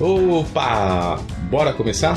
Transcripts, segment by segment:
Opa! Bora começar?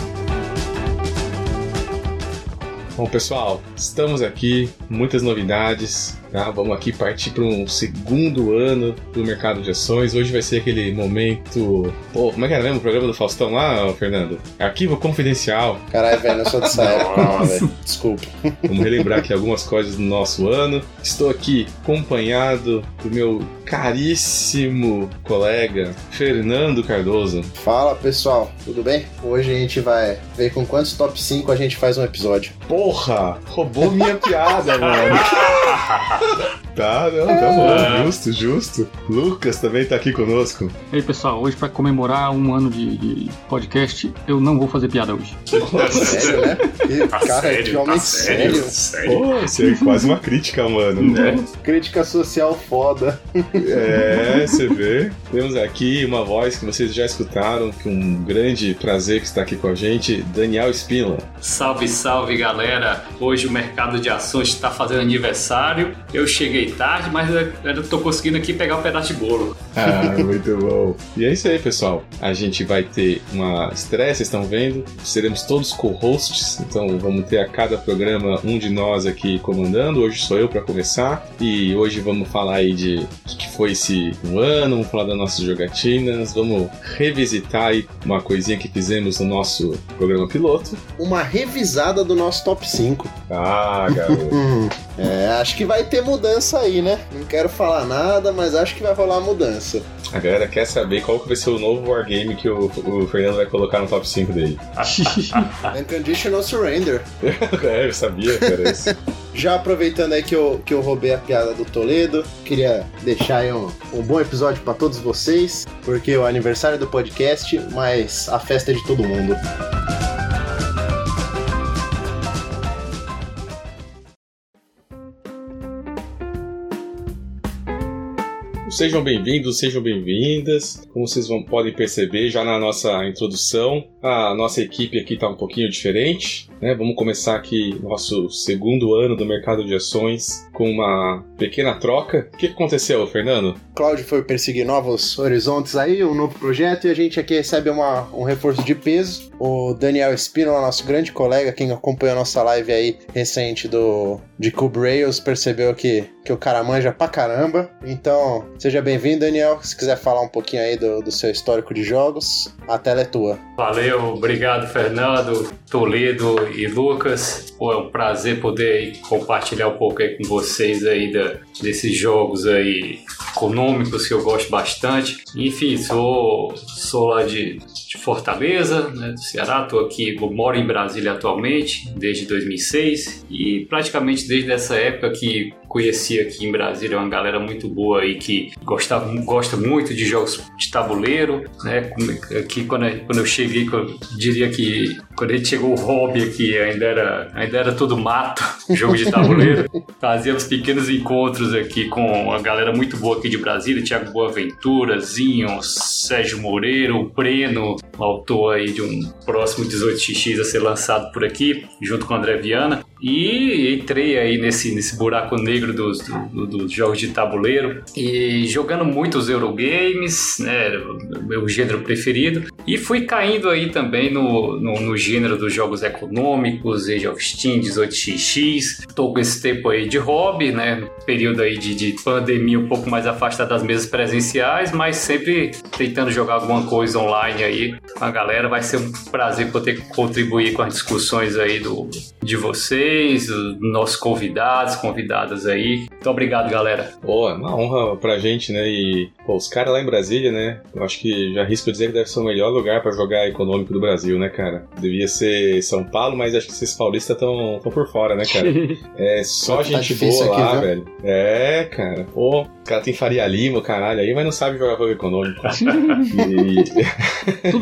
Bom, pessoal, estamos aqui, muitas novidades, tá? Vamos aqui partir para um segundo ano do mercado de ações. Hoje vai ser aquele momento. Pô, como é que era mesmo o programa do Faustão lá, Fernando? Arquivo confidencial. Caralho, velho, eu sou dessa época, velho. Desculpa. Vamos relembrar aqui algumas coisas do nosso ano. Estou aqui acompanhado do meu caríssimo colega Fernando Cardoso. Fala pessoal, tudo bem? Hoje a gente vai ver com quantos top 5 a gente faz um episódio. Porra! Roubou minha piada, mano. Ha ha ha! Tá, não, tá bom, justo, justo. Lucas também tá aqui conosco. E aí, pessoal, hoje para comemorar um ano de, de, podcast, eu não vou fazer piada hoje. sério, né? Que Tá cara, sério, que homem tá sério, sério. sério. Pô, isso é quase uma crítica, mano. É. Crítica social foda. É, você vê. Temos aqui uma voz que vocês já escutaram, que um grande prazer que está aqui com a gente, Daniel Espila. Salve, salve galera! Hoje o mercado de ações está fazendo aniversário. Eu cheguei tarde, mas eu eu tô conseguindo aqui pegar um pedaço de bolo. Ah, muito bom. E é isso aí, pessoal. A gente vai ter uma estreia, vocês estão vendo. Seremos todos co-hosts, então vamos ter a cada programa um de nós aqui comandando. Hoje sou eu para começar. E hoje vamos falar aí de o que foi esse um ano, vamos falar das nossas jogatinas, vamos revisitar aí uma coisinha que fizemos no nosso programa piloto. Uma revisada do nosso top 5. Ah, garoto. É, acho que vai ter mudança aí, né? Não quero falar nada, mas acho que vai rolar mudança. a galera quer saber qual que vai ser o novo wargame que o, o Fernando vai colocar no top 5 dele. Unconditional Surrender. é, eu sabia, cara. Isso. Já aproveitando aí que eu, que eu roubei a piada do Toledo, queria deixar aí um, um bom episódio pra todos vocês, porque é o aniversário do podcast, mas a festa é de todo mundo. Sejam bem-vindos, sejam bem-vindas. Como vocês vão, podem perceber já na nossa introdução, a nossa equipe aqui está um pouquinho diferente. Né? Vamos começar aqui nosso segundo ano do mercado de ações com uma pequena troca. O que aconteceu, Fernando? Cláudio foi perseguir novos horizontes aí, um novo projeto, e a gente aqui recebe uma, um reforço de peso. O Daniel Espínola, nosso grande colega, quem acompanhou a nossa live aí recente do de Cube Rails, percebeu que, que o cara manja pra caramba. Então, seja bem-vindo, Daniel. Se quiser falar um pouquinho aí do, do seu histórico de jogos, a tela é tua. Valeu, obrigado Fernando, Toledo e Lucas. Pô, é um prazer poder compartilhar um pouco aí com vocês aí da, desses jogos aí econômicos que eu gosto bastante. Enfim, sou, sou lá de, de Fortaleza, né, do Ceará, tô aqui, moro em Brasília atualmente, desde 2006 e praticamente desde essa época que conheci aqui em Brasília uma galera muito boa aí que gostava, gosta muito de jogos de tabuleiro, né? Aqui quando eu, quando eu cheguei, eu diria que quando a gente chegou o hobby aqui ainda era, ainda era tudo mato, jogo de tabuleiro. Fazíamos pequenos encontros aqui com a galera muito boa aqui de Brasília, Thiago Boaventura, Zinho, Sérgio Moreira, o Breno, autor aí de um próximo 18x a ser lançado por aqui, junto com o André Viana. E entrei aí nesse, nesse buraco negro dos, do, dos jogos de tabuleiro e jogando muitos Eurogames, né, meu gênero preferido, e fui caindo aí também no, no, no gênero dos jogos econômicos, Age of Steam, 18xx. Tô com esse tempo aí de hobby, né, período aí de, de pandemia um pouco mais afastado das mesas presenciais, mas sempre tentando jogar alguma coisa online aí com a galera. Vai ser um prazer poder contribuir com as discussões aí do, de vocês, dos nossos convidados, convidadas aí. Muito obrigado, galera. Pô, é uma honra pra gente, né? E, pô, os caras lá em Brasília, né? Eu acho que já risco dizer que deve ser o melhor lugar pra jogar econômico do Brasil, né, cara? Devia ser São Paulo, mas acho que esses paulistas estão por fora, né, cara? É só Tá gente boa aqui, lá, viu? velho. É, cara. Pô, o cara tem Faria Lima, caralho aí, mas não sabe jogar jogo econômico. E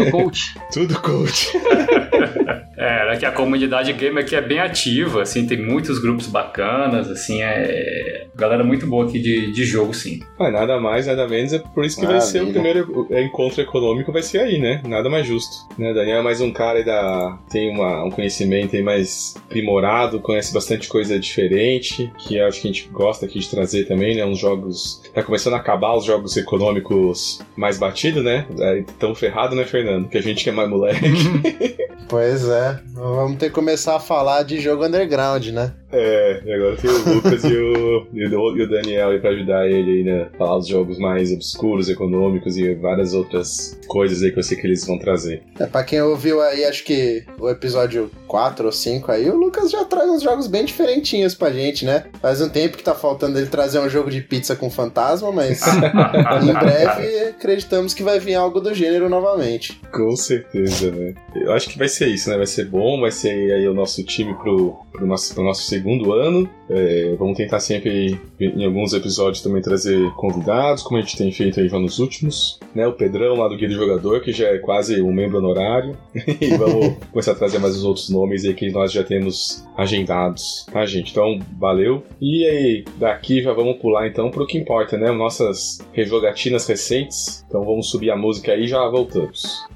Tudo coach. tudo coach. É, que a comunidade gamer aqui é bem ativa, assim, tem muitos grupos bacanas, assim, é. Galera muito boa aqui de, de jogo, sim. Ah, nada mais, nada menos, é por isso que vai ser o primeiro encontro econômico, vai ser aí, né? Nada mais justo. Né? Daniel é mais um cara da. tem uma, um conhecimento aí mais aprimorado, conhece bastante coisa diferente, que acho que a gente gosta aqui de trazer também, né? Uns jogos. Tá começando a acabar os jogos econômicos mais batidos, né? É, tão ferrado, né, Fernando? Que a gente que é mais moleque. pois é. Vamos ter que começar a falar de jogo underground, né? É, e agora tem o Lucas e, o, e, o, e o Daniel aí pra ajudar ele aí, né? Falar os jogos mais obscuros, econômicos e várias outras coisas aí que eu sei que eles vão trazer. É, pra quem ouviu aí, acho que o episódio 4 ou 5 aí, o Lucas já traz uns jogos bem diferentinhos pra gente, né? Faz um tempo que tá faltando ele trazer um jogo de pizza com fantasma, mas em breve acreditamos que vai vir algo do gênero novamente. Com certeza, né? Eu acho que vai ser isso, né? Vai ser bom, vai ser aí o nosso time pro, pro, nosso, pro nosso segundo ano. É, vamos tentar sempre, em alguns episódios, também trazer convidados, como a gente tem feito aí já nos últimos. Né? O Pedrão lá do Guia do Jogador, que já é quase um membro honorário. e vamos começar a trazer mais os outros nomes aí que nós já temos agendados, tá, gente? Então, valeu. E aí, daqui já vamos pular então pro que importa, né? Nossas rejogatinas recentes. Então vamos subir a música aí e já voltamos.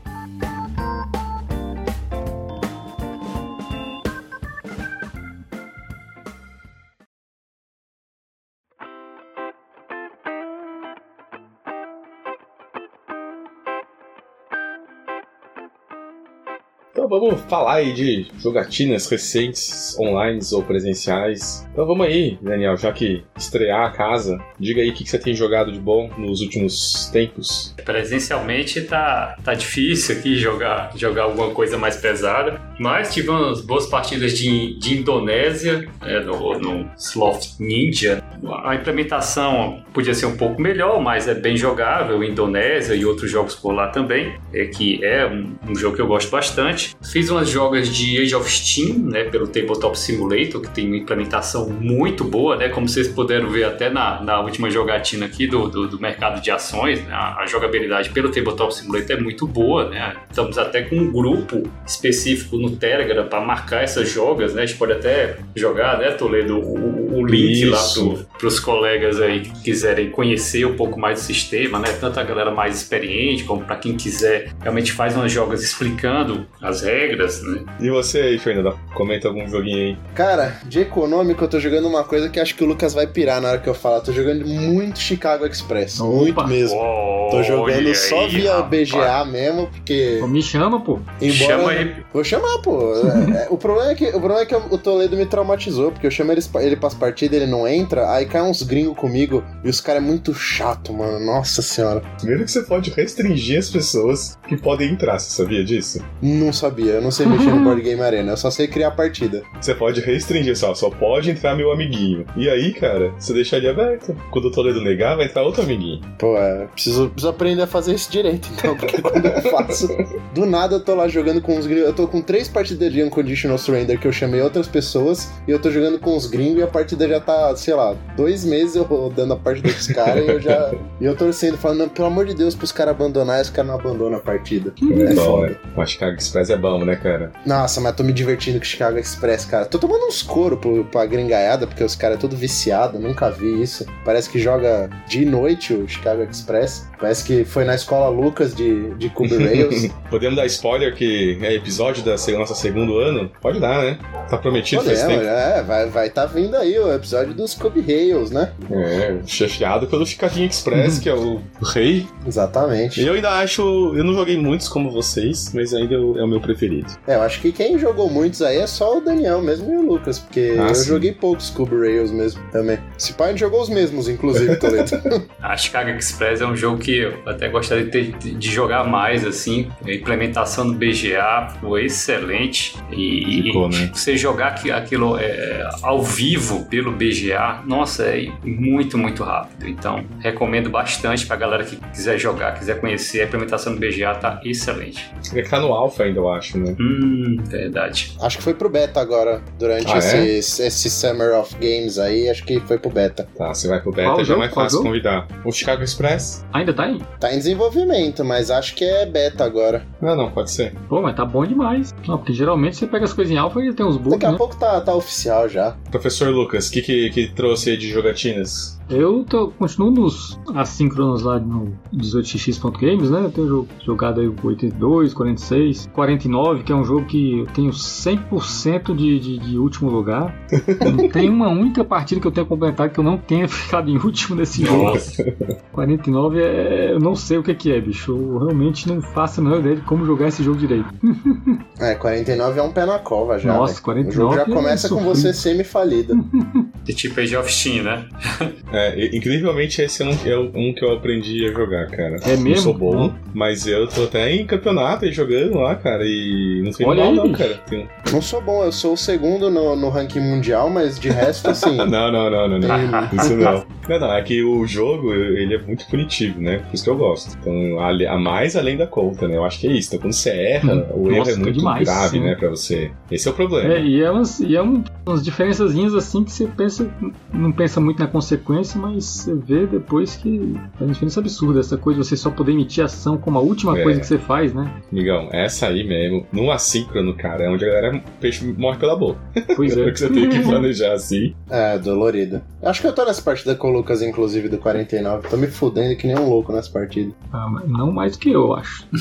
Vamos falar aí de jogatinas recentes, online ou presenciais. Então vamos aí, Daniel, já que estrear a casa, diga aí o que você tem jogado de bom nos últimos tempos. Presencialmente tá, tá difícil aqui jogar, jogar alguma coisa mais pesada, mas tivemos boas partidas de, de Indonésia, é, no, no Sloth Ninja. A implementação podia ser um pouco melhor, mas é bem jogável, Indonésia e outros jogos por lá também, é que é um, um jogo que eu gosto bastante. Fiz umas jogas de Age of Steam, né, pelo Tabletop Simulator, que tem uma implementação muito boa, né, como vocês puderam ver até na, na última jogatina aqui do, do, do mercado de ações, né, a, a, jogabilidade pelo Tabletop Simulator é muito boa, né, estamos até com um grupo específico no Telegram para marcar essas jogas, né, a gente pode até jogar, né, Toledo, o, o link Isso. lá para os colegas aí que quiserem conhecer um pouco mais do sistema, né, tanto a galera mais experiente como para quem quiser realmente faz umas jogas explicando as regras, né? E você aí, Fernanda? Comenta algum joguinho aí. Cara, de econômico eu tô jogando uma coisa que acho que o Lucas vai pirar na hora que eu falar. Tô jogando muito Chicago Express. Opa. Muito mesmo. Oh, tô jogando só aí, via rapaz. BGA mesmo, porque. me chama, pô. Embora... Chama aí. Vou chamar, pô. É, é, o, problema é que, o problema é que o Toledo me traumatizou, porque eu chamo ele, ele pras partidas, ele não entra, aí cai uns gringos comigo e os caras é muito chato, mano. Nossa senhora. Primeiro que você pode restringir as pessoas que podem entrar, você sabia disso? Não sabia, eu não sei mexer no Board Game Arena, eu só sei criar partida. Você pode restringir, só, só pode entrar meu amiguinho. E aí, cara, você deixa ele aberto. Quando o Toledo negar, vai entrar outro amiguinho. Pô, é, preciso, preciso aprender a fazer isso direito, então, porque quando eu faço. Do nada eu tô lá jogando com os gringos. Eu tô com três partidas de Unconditional Surrender que eu chamei outras pessoas, e eu tô jogando com os gringos e a partida já tá, sei lá, dois meses eu rodando a partida dos caras e eu já. e eu torcendo, falando, pelo amor de Deus, pros caras abandonarem, os caras não abandonam a partida. É, é foda. O Chicago Express é bom, né, cara? Nossa, mas tô me divertindo com o Chicago Express, cara. Tô tomando uns couro pro, pra gringaiada, porque os caras é tudo viciado, nunca vi isso. Parece que joga de noite o Chicago Express. Parece que foi na escola Lucas de, de Cube Rails. Podemos dar spoiler que é episódio da nossa segundo ano? Pode dar, né? Tá prometido Podemos, faz tempo. É, vai, vai tá vindo aí o episódio dos Cube Rails, né? É, chefiado pelo Chicago Express, que é o, rei. Exatamente. Eu ainda acho. Eu não joguei muitos como vocês, mas ainda é o meu preferido. É, eu acho que quem jogou muitos aí é só o Daniel mesmo e o Lucas, porque ah, eu sim. joguei poucos Cube Rails mesmo também. Se pai jogou os mesmos, inclusive, Toledo. a Chicago Express é um jogo que eu até gostaria de, ter, de jogar mais, assim. A implementação do BGA foi excelente. E, Ficou, né? você jogar aquilo é, ao vivo pelo BGA, nossa, é muito, muito rápido. Então, recomendo bastante pra galera que quiser jogar, quiser conhecer. A implementação do BGA tá excelente. Ele tá no Alpha ainda, eu acho, né? Hum, verdade. Acho que foi pro beta agora, durante ah, esse, é? esse Summer of Games aí, acho que foi pro beta. Tá, você vai pro beta, Qual já é mais fácil convidar. O Chicago Express? Ainda tá em. Tá em desenvolvimento, mas acho que é beta agora. Não, não, pode ser. Pô, mas tá bom demais. Não, porque geralmente você pega as coisas em alfa e tem uns bugs, Daqui a né? pouco tá, tá oficial já. Professor Lucas, o que, que que trouxe aí de jogatinas? Eu tô, continuo nos assíncronos lá no 18x.games, né? Eu tenho jo- jogado aí o 82, 46, 49, que é um jogo que eu tenho 100% de, de, de último lugar. Não tem uma única partida que eu tenha completado que eu não tenha ficado em último nesse jogo. Nossa. 49 é. Eu não sei o que, que é, bicho. Eu realmente não faço a menor ideia de como jogar esse jogo direito. É, 49 é um pé na cova já. Nossa, velho. 49 O jogo já é começa com sofrido. você semi-falida. De tipo Age of Steam, né? É, e- incrivelmente esse é um, é um que eu aprendi a jogar, cara. É Não mesmo? sou bom, Não. mas eu tô até em campeonato aí jogando lá, cara, e não indo Olha mal aí, não, bicho. cara. Tem- Não sou bom, eu sou o segundo no, no ranking mundial, mas de resto, assim. Não, não, não, não, não. Isso não. Não, não, é que o jogo, ele é muito punitivo, né? Por isso que eu gosto. Então, a, a mais além da conta, né? Eu acho que é isso. Então, quando você erra, Hum, o erro nossa, é muito demais, grave, sim. né, pra você. Esse é o problema. É, e é, umas, e é um, umas diferençazinhas assim que você pensa, não pensa muito na consequência, mas você vê depois que é uma diferença absurda. Essa coisa de você só poder emitir ação como a última É. coisa que você faz, né? Amigão, essa aí mesmo, no assíncrono, cara, é onde a galera, peixe morre pela boca. Pois é. Porque você tem que planejar assim. É, dolorido. Acho que eu tô nessa partida com o Lucas, inclusive, do 49. Tô me fudendo que nem um louco nessa partida. Ah, mas não mais do que eu, acho.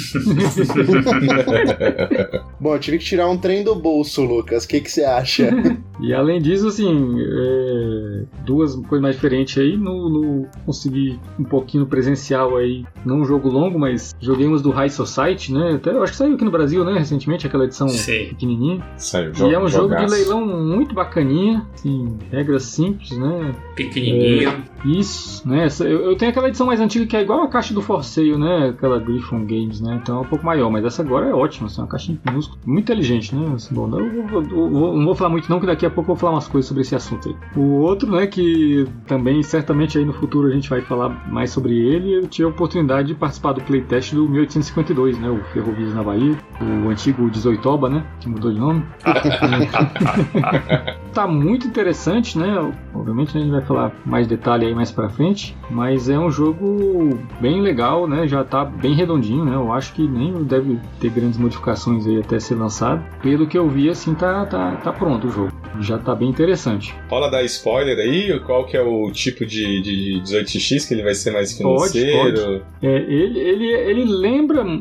Bom, eu tive que tirar um trem do bolso, Lucas. O que você acha? E além disso, assim, é, duas coisas mais diferentes aí. No, no- consegui um pouquinho presencial aí, não um jogo longo, mas joguei umas do High Society, né? Até, eu acho que saiu aqui no Brasil, né? Recentemente, aquela edição Sim. pequenininha. Saiu, E é um jogo de jogaço. leilão muito bacaninha, assim, regras simples, né? Pequenininho. Isso, né? Eu, eu tenho aquela edição mais antiga que é igual a caixa do For Sale, né? Aquela Griffon Games, né? Então é um pouco maior, mas essa agora é ótima, assim, é uma caixinha minúscula, muito inteligente, né? Assim, bom, eu, vou- eu vou- não vou falar muito não, que daqui a pouco eu vou falar umas coisas sobre esse assunto aí. O outro, né, que também certamente aí no futuro a gente vai falar mais sobre ele, eu tive a oportunidade de participar do playtest do 1852, né? O Ferrovias na Bahia, o antigo 18oba, né? Que mudou de nome. tá muito interessante, né? Obviamente a gente vai falar mais detalhe aí mais pra frente, mas é um jogo bem legal, né? Já tá bem redondinho, né? Eu acho que nem deve ter grandes modificações aí até ser lançado. Pelo que eu vi, assim, tá, tá, tá pronto o jogo. Já tá bem interessante. Rola dar spoiler aí? Qual que é o tipo de, de 18x que ele vai ser mais Pode, financeiro? É, ele, ele, ele lembra, né?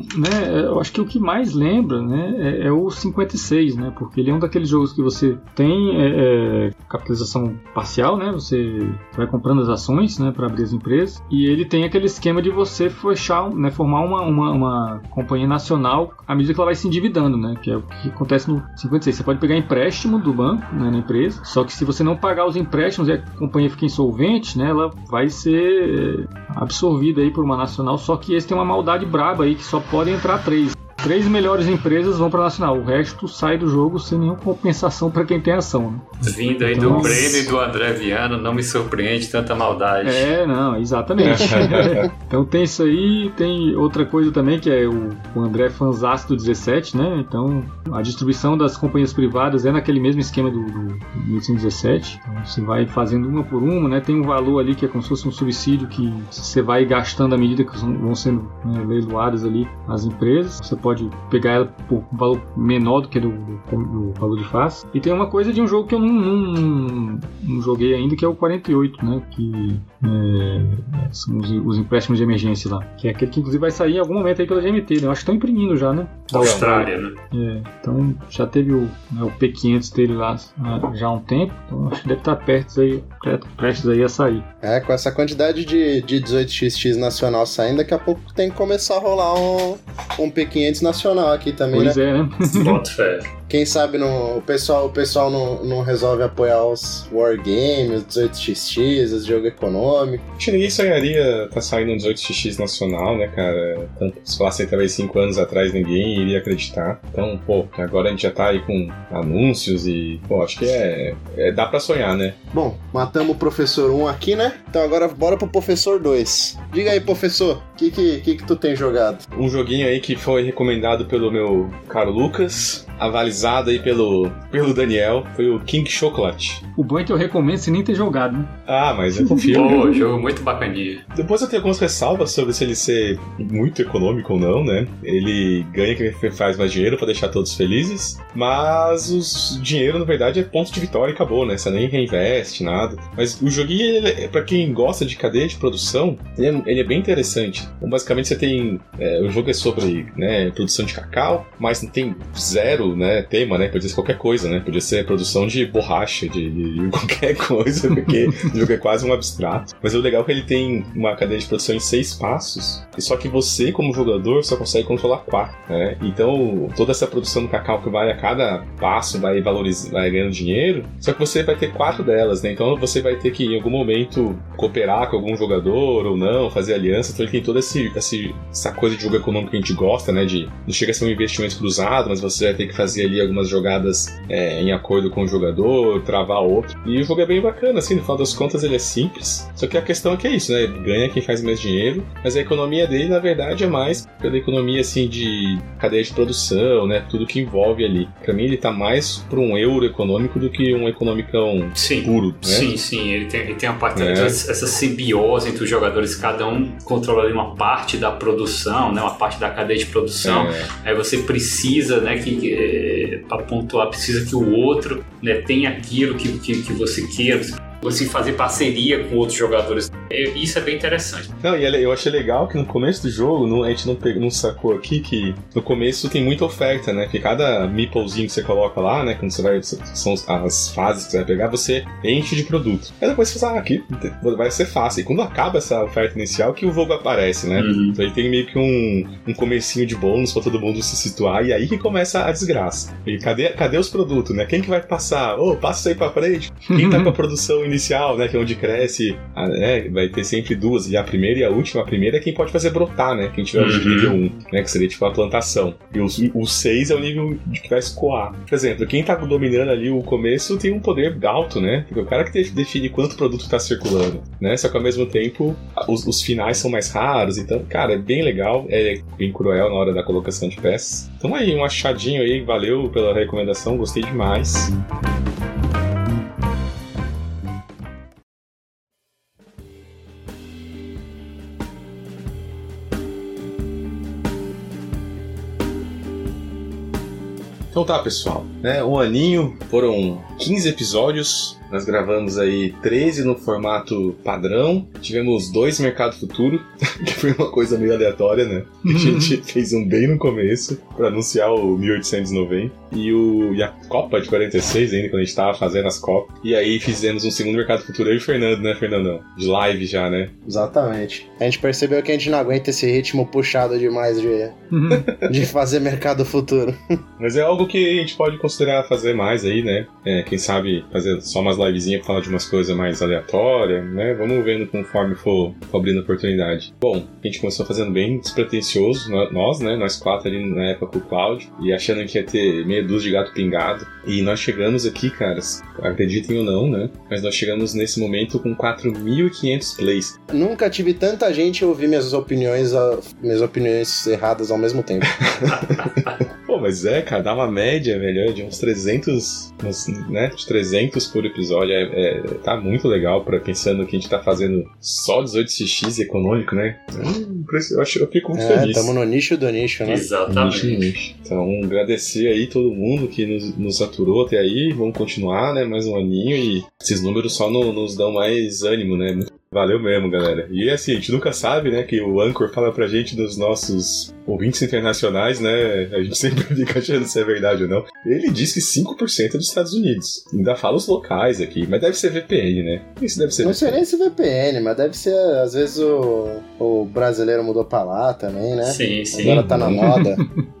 Eu acho que o que mais lembra, né? É, é o 56, né? Porque ele é um daqueles jogos que você tem é, é, capitalização parcial, né? Você vai comprando as ações, né? Para abrir as empresas. E ele tem aquele esquema de você fechar, né? Formar uma, uma, uma companhia nacional à medida que ela vai se endividando, né? Que é o que acontece no 56. Você pode pegar empréstimo do banco, né? Na empresa. Só que se você não pagar os empréstimos e a companhia fica insolvente, né? Ela vai ser absorvida aí por uma nacional, só que esse tem uma maldade braba aí que só podem entrar três. Três melhores empresas vão para nacional, o resto sai do jogo sem nenhuma compensação para quem tem ação. Né? Vindo aí do Então- Breno e do André Viana, não me surpreende tanta maldade. É, não, exatamente. então tem isso aí, tem outra coisa também que é o, o André Fanzaço do 17, né? Então a distribuição das companhias privadas é naquele mesmo esquema do, do 1817. Então você vai fazendo uma por uma, né? Tem um valor ali que é como se fosse um subsídio que você vai gastando à medida que vão sendo né, leiloadas ali as empresas. Você pode pegar ela por um valor menor do que do, do, do valor de face. E tem uma coisa de um jogo que eu não, não, não joguei ainda, que é o 48, né? Que é, são os, os empréstimos de emergência lá. Que é aquele que inclusive vai sair em algum momento aí pela GMT, né? Eu acho que estão imprimindo já, né? Da Austrália, né? É, então já teve o, né, o P500 dele lá ah, já há um tempo, então acho que deve estar perto aí, prestes aí a sair. É, com essa quantidade de, de 18xx nacional saindo, daqui a pouco tem que começar a rolar um, um P500 nacional aqui também, Pois né? é, né? Boto fé. Quem sabe no, o pessoal, o pessoal não, não resolve apoiar os Wargames, os 18xx, os jogo econômico. Acho que ninguém sonharia tá saindo um 18x nacional, né, cara? Tanto se falasse talvez 5 anos atrás, ninguém iria acreditar. Então, pô, agora a gente já tá aí com anúncios e, pô, acho que é. é- dá pra sonhar, né? Bom, matamos o professor 1 aqui, né? Então agora bora pro professor 2. Diga aí, professor, o que, que, que, que tu tem jogado? Um joguinho aí que foi recomendado pelo meu caro Lucas, aí pelo, pelo Daniel foi o King Chocolate. O bom é que eu recomendo sem nem ter jogado, né? Ah, mas eu confio. Pô, jogo muito bacaninha. Depois eu tenho algumas ressalvas sobre se ele ser muito econômico ou não, né? Ele ganha quem faz mais dinheiro pra deixar todos felizes, mas o dinheiro, na verdade, é ponto de vitória e acabou, né? Você nem reinveste, nada. Mas o joguinho, ele, é- pra quem gosta de cadeia de produção, ele é, ele é bem interessante. Então, basicamente, você tem... é, o jogo é sobre né, produção de cacau, mas não tem zero né, tema, né? Podia ser qualquer coisa, né? Podia ser produção de borracha, de, de qualquer coisa, porque o jogo é quase um abstrato. Mas o legal é que ele tem uma cadeia de produção em seis passos, e só que você, como jogador, só consegue controlar quatro, né? Então, toda essa produção do cacau que vai a cada passo, vai valorizando, vai ganhando dinheiro, só que você vai ter quatro delas, né? Então você vai ter que, em algum momento, cooperar com algum jogador ou não, fazer aliança. Então ele tem toda esse, essa coisa de jogo econômico que a gente gosta, né? De não chega a ser um investimento cruzado, mas você vai ter que fazer ali algumas jogadas é, em acordo com o jogador, travar outro. E o jogo é bem bacana, assim, no final das contas ele é simples. Só que a questão é que é isso, né? Ganha quem faz mais dinheiro, mas a economia dele, na verdade, é mais pela economia, assim, de cadeia de produção, né? Tudo que envolve ali. Pra mim, ele tá mais pra um euro econômico do que um economicão Sim. puro, né? Sim, sim, ele tem, ele tem uma parte É. essa, simbiose entre os jogadores, cada um controla ali uma parte da produção, né, uma parte da cadeia de produção. É. Aí você precisa, né, que é, para pontuar, precisa que o outro, né, tenha aquilo que, que, que você queira. Você fazer parceria com outros jogadores. É, Isso é bem interessante. Não, e eu achei legal que no começo do jogo, a gente não, pegou, não sacou aqui que no começo tem muita oferta, né? Que cada meeplezinho que você coloca lá, né? Quando você vai. São as fases que você vai pegar, você enche de produto. Aí depois você fala, ah, aqui vai ser fácil. E quando acaba essa oferta inicial, que o jogo aparece, né? Uhum. Então ele tem meio que um, um comecinho de bônus pra todo mundo se situar, e aí que começa a desgraça. E cadê, cadê os produtos, né? Quem que vai passar? Ô, passa isso aí pra frente. Quem tá com a produção inicial, né? Que é onde cresce, né? Vai ter sempre duas, e a primeira e a última. A primeira é quem pode fazer brotar, né? Quem tiver o Uhum. nível 1, né? Que seria tipo a plantação. E o, o 6 é o nível de que vai escoar. Por exemplo, quem tá dominando ali o começo tem um poder alto, né? Porque o cara que de- define quanto produto tá circulando, né? Só que ao mesmo tempo, os, os finais são mais raros, então, cara, é bem legal, é bem cruel na hora da colocação de peças. Então aí, um achadinho aí, valeu pela recomendação, gostei demais. Então tá, pessoal, né? Um aninho, foram 15 episódios. Nós gravamos aí 13 no formato padrão. Tivemos dois Mercado Futuro, que foi uma coisa meio aleatória, né? A gente fez um bem no começo pra anunciar o 1890 e, o, e a Copa de 46 ainda, quando a gente tava fazendo as Copas. E aí fizemos um segundo Mercado Futuro, eu e o Fernando, né, Fernandão? De live já, né? Exatamente. A gente percebeu que a gente não aguenta esse ritmo puxado demais de, de fazer mercado futuro. Mas é algo que a gente pode considerar fazer mais aí, né? É, quem sabe fazer só umas livezinhas pra falar de umas coisas mais aleatórias, né? Vamos vendo conforme for, for abrindo oportunidade. Bom, a gente começou fazendo bem despretensioso, nó- nós, né? Nós quatro ali na época com o Cláudio, e achando que ia ter meia dúzia de gato pingado. E nós chegamos aqui, caras, acreditem ou não, né? Mas nós chegamos nesse momento com 4.500 plays. Nunca tive tanta gente ouvir minhas opiniões, minhas opiniões erradas ao mesmo tempo. Mas é, cara, dá uma média, velho, de uns 300, uns, né, de 300 por episódio. É, é- tá muito legal, pra, pensando que a gente tá fazendo só 18x econômico, né? Hum, Eu, acho, eu fico muito É, feliz. tamo no nicho do nicho, né? Exatamente. Nicho, nicho. Então, agradecer aí todo mundo que nos, nos aturou até aí. Vamos continuar, né? Mais um aninho e esses números só no- nos dão mais ânimo, né? Muito Valeu mesmo, galera. E assim, a gente nunca sabe, né, que o Anchor fala pra gente dos nossos ouvintes internacionais, né? A gente sempre fica achando se é verdade ou não. Ele diz que 5% é dos Estados Unidos. Ainda fala os locais aqui, mas deve ser VPN, né? Isso deve ser Não sei nem se VPN, mas deve ser, às vezes o, o brasileiro mudou pra lá também, né? Sim, sim. Agora tá na moda.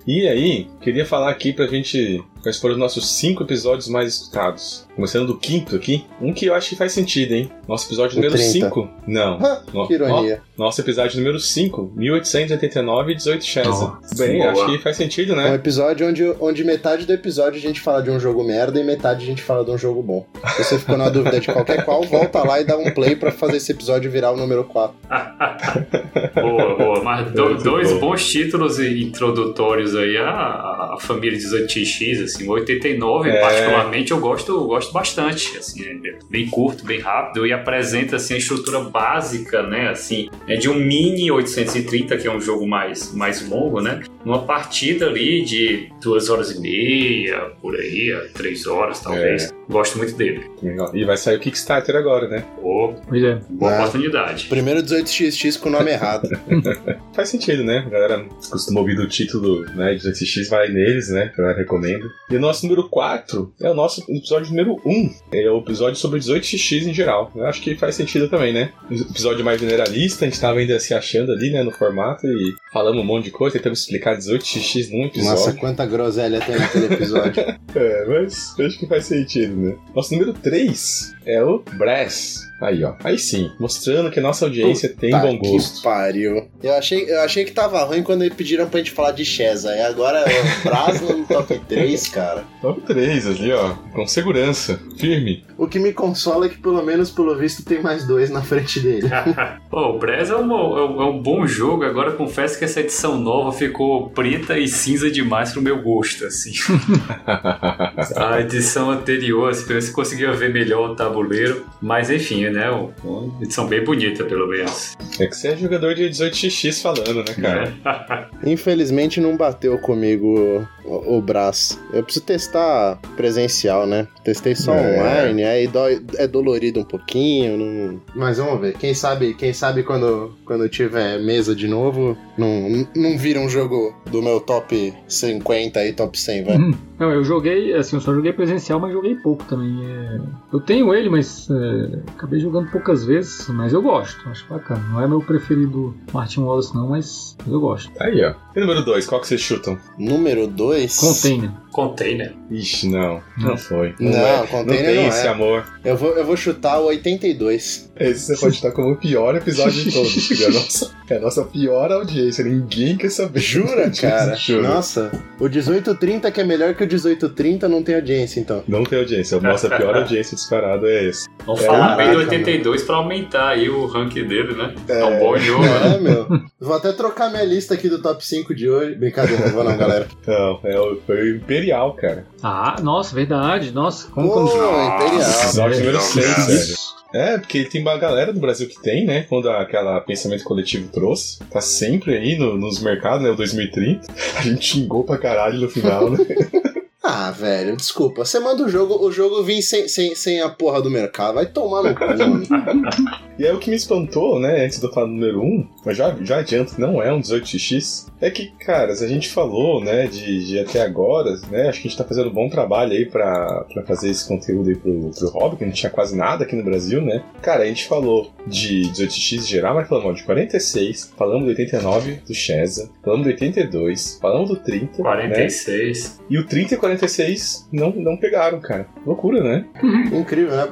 E aí, queria falar aqui pra gente quais foram os nossos cinco episódios mais escutados. Começando do quinto aqui, um que eu acho que faz sentido, hein? Nosso episódio O número 30. 5. Não. No- que ironia. no- nosso episódio número 5, 1889 e 18 Chesa. Nossa, Bem, boa. acho que faz sentido, É um né? episódio onde, onde metade do episódio a gente fala de um jogo merda e metade a gente fala de um jogo bom. Se você ficou na dúvida de qualquer qual, volta lá e dá um play pra fazer esse episódio virar o número 4. boa, boa. Mas do- dois bom. bons títulos introdutórios aí à, à família 18X, assim, o 89, É. particularmente, eu gosto, eu gosto bastante, assim, é bem curto, bem rápido, e apresenta, assim, a estrutura básica, né, assim, é de um mini 830, que é um jogo mais, mais longo, né, numa partida ali de duas horas e meia, por aí, a três horas, talvez. Gosto muito dele. Legal. E vai sair o Kickstarter agora, né? Boa, Pois é. boa Ah. oportunidade. Primeiro 18xx com o nome errado. Faz sentido, né? A galera costuma ouvir do título, né? De 18X vai neles, né? Que eu recomendo. E o nosso número 4 é o nosso episódio número 1. É o episódio sobre 18X em geral. Eu acho que faz sentido também, né? Episódio mais generalista, a gente tava ainda se achando ali, né? No formato e falamos um monte de coisa, tentamos explicar 18X num episódio. Nossa, quanta groselha tem naquele episódio. É, mas eu acho que faz sentido, né? Nosso número 3 é o Brass. Aí, ó. Aí sim, mostrando que a nossa audiência tem Tá bom que gosto. pariu. Eu achei, eu achei que tava ruim quando eles pediram pra gente falar de Chesa. E agora é o Brasno no top 3, cara. Top 3 ali, ó. Com segurança. Firme. O que me consola é que pelo menos, pelo visto, tem mais dois na frente dele. Pô, o Brez é, um- é um- é um bom jogo, agora confesso que essa edição nova ficou preta e cinza demais pro meu gosto, assim. A edição anterior, assim, você conseguia ver melhor o tabuleiro, mas enfim, né, uma edição bem bonita, pelo menos. É que você é jogador de 18x falando, né, cara? Infelizmente não bateu comigo o, o braço. Eu preciso testar presencial, né? Testei só É. online, aí dói, é dolorido um pouquinho. não- Mas vamos ver. Quem sabe, quem sabe quando, quando tiver mesa de novo, não, não vira um jogo do meu top 50 e top 100, vai. Uhum. Não, eu joguei, assim, eu só joguei presencial, mas joguei pouco também. É, Eu tenho ele, mas é, acabei jogando poucas vezes, mas eu gosto, acho bacana. Não é meu preferido Martin Wallace não, mas eu gosto. Aí, ó. E número 2, qual que vocês chutam? Número 2. Container. Contei, né? Ixi, não. Não, Não. foi. Não, é. Container não tem não esse é. amor. Eu vou, eu vou chutar o 82. Esse você pode estar como o pior episódio de todos. porque é a nossa, é a nossa pior audiência. Ninguém quer saber. Jura, cara? Juro. Nossa, o 1830 que é melhor que o 1830 não tem audiência, então. Não tem audiência. A nossa pior audiência disparada é esse. Vamos É, falar bem do caraca, 82 pra aumentar aí o ranking dele, né? É, um bom jogo, né? É, meu. Vou até trocar minha lista aqui do top 5 de hoje. Brincadeira, não vou não, galera. Não, é o, foi o Imperial, cara. Ah, nossa, verdade. Nossa, como Pô, como- Imperial. Episódio número não, 6, cara. velho. É, porque tem uma galera do Brasil que tem, né? Quando aquela pensamento coletivo trouxe. Tá sempre aí no- nos mercados, né? O 2030. A gente xingou pra caralho no final, né? Ah, velho, desculpa. Você manda o jogo, o jogo vir sem, sem, sem a porra do mercado. Vai tomar no cu, mano. E aí o que me espantou, né, antes do falar número 1, mas já, já adianto, não é um 18x, é que, cara, se a gente falou, né, de, de até agora, né, acho que a gente tá fazendo um bom trabalho aí pra, pra fazer esse conteúdo aí pro, pro hobby, que não tinha quase nada aqui no Brasil, né. Cara, a gente falou de 18x em geral, mas falamos ó, de 46, falamos do 89 do Chesa, falamos do 82, falamos do 30, né, 46. e o 30 e 46 não, não pegaram, cara. Loucura, né? Incrível, né?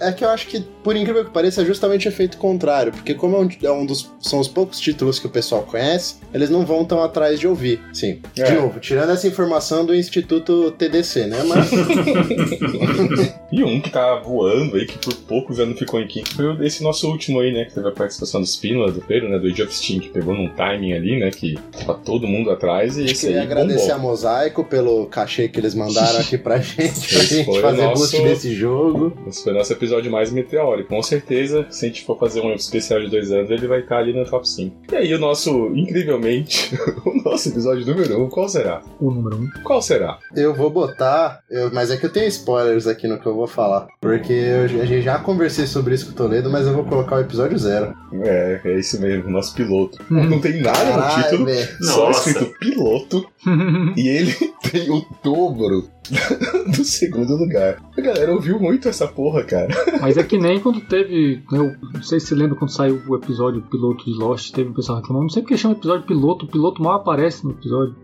É- É que eu acho que, por incrível que pareça, é justamente o efeito contrário. Porque como é um, é um dos. São os poucos títulos que o pessoal conhece, eles não vão tão atrás de ouvir. Sim. De É. novo, tirando essa informação do Instituto TDC, né? Mas. E um que tá voando aí, que por poucos anos ficou em quinto, foi esse nosso último aí, né? Que teve a participação do Spinola, do Pedro, né? Do Age of Steam, que pegou num timing ali, né? Que tava todo mundo atrás e Acho esse que aí agradecer a bombou. Mosaico pelo cachê que eles mandaram aqui pra gente, pra Esse gente fazer nosso- boost desse jogo. Esse foi o nosso episódio mais meteórico. Com certeza, se a gente for fazer um especial de dois anos, ele vai estar ali no top 5. E aí, o nosso, incrivelmente, o nosso episódio número 1, um, qual será? o número 1. Um. Qual será? Eu vou botar, eu- mas é que eu tenho spoilers aqui no que eu vou falar. Porque eu, a gente já conversei sobre isso com o Toledo, mas eu vou colocar o episódio zero. É, é isso mesmo, o nosso piloto. Não tem nada no título, velho. só Nossa. escrito piloto. E ele tem o dobro do segundo lugar. A galera ouviu muito essa porra, cara. Mas é que nem quando teve. Eu não sei se você lembra quando saiu o episódio piloto de Lost, teve um pessoal reclamando. Não sei porque chama episódio piloto, o piloto mal aparece no episódio.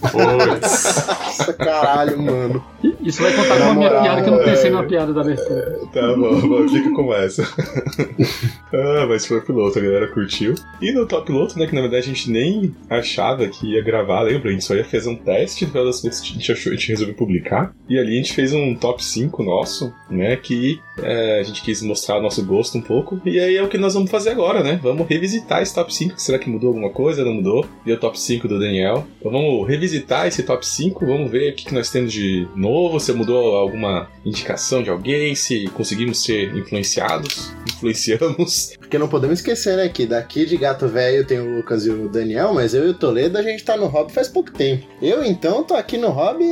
Putz. Nossa, caralho, mano. Isso vai contar com a minha piada, que eu não pensei numa piada da abertura. Tá bom, bom, fica com essa. ah, mas foi piloto, a galera curtiu. E no top piloto, né, que na verdade a gente nem achava que ia gravar, lembra? A gente só ia fazer um teste, no final das contas a gente achou, a gente resolveu publicar. E ali a gente fez um top 5 nosso, né, que é, a gente quis mostrar o nosso gosto um pouco. E aí é o que nós vamos fazer agora, né? Vamos revisitar esse top 5. Será que mudou alguma coisa? Não mudou? E o top 5 do Daniel. Então vamos revisitar esse top 5, vamos ver o que nós temos de novo, se mudou alguma indicação de alguém, se conseguimos ser influenciados, influenciamos. Porque não podemos esquecer, né, que daqui de Gato Velho tem o Lucas e o Daniel, mas eu e o Toledo a gente tá no hobby faz pouco tempo. Eu então tô aqui no hobby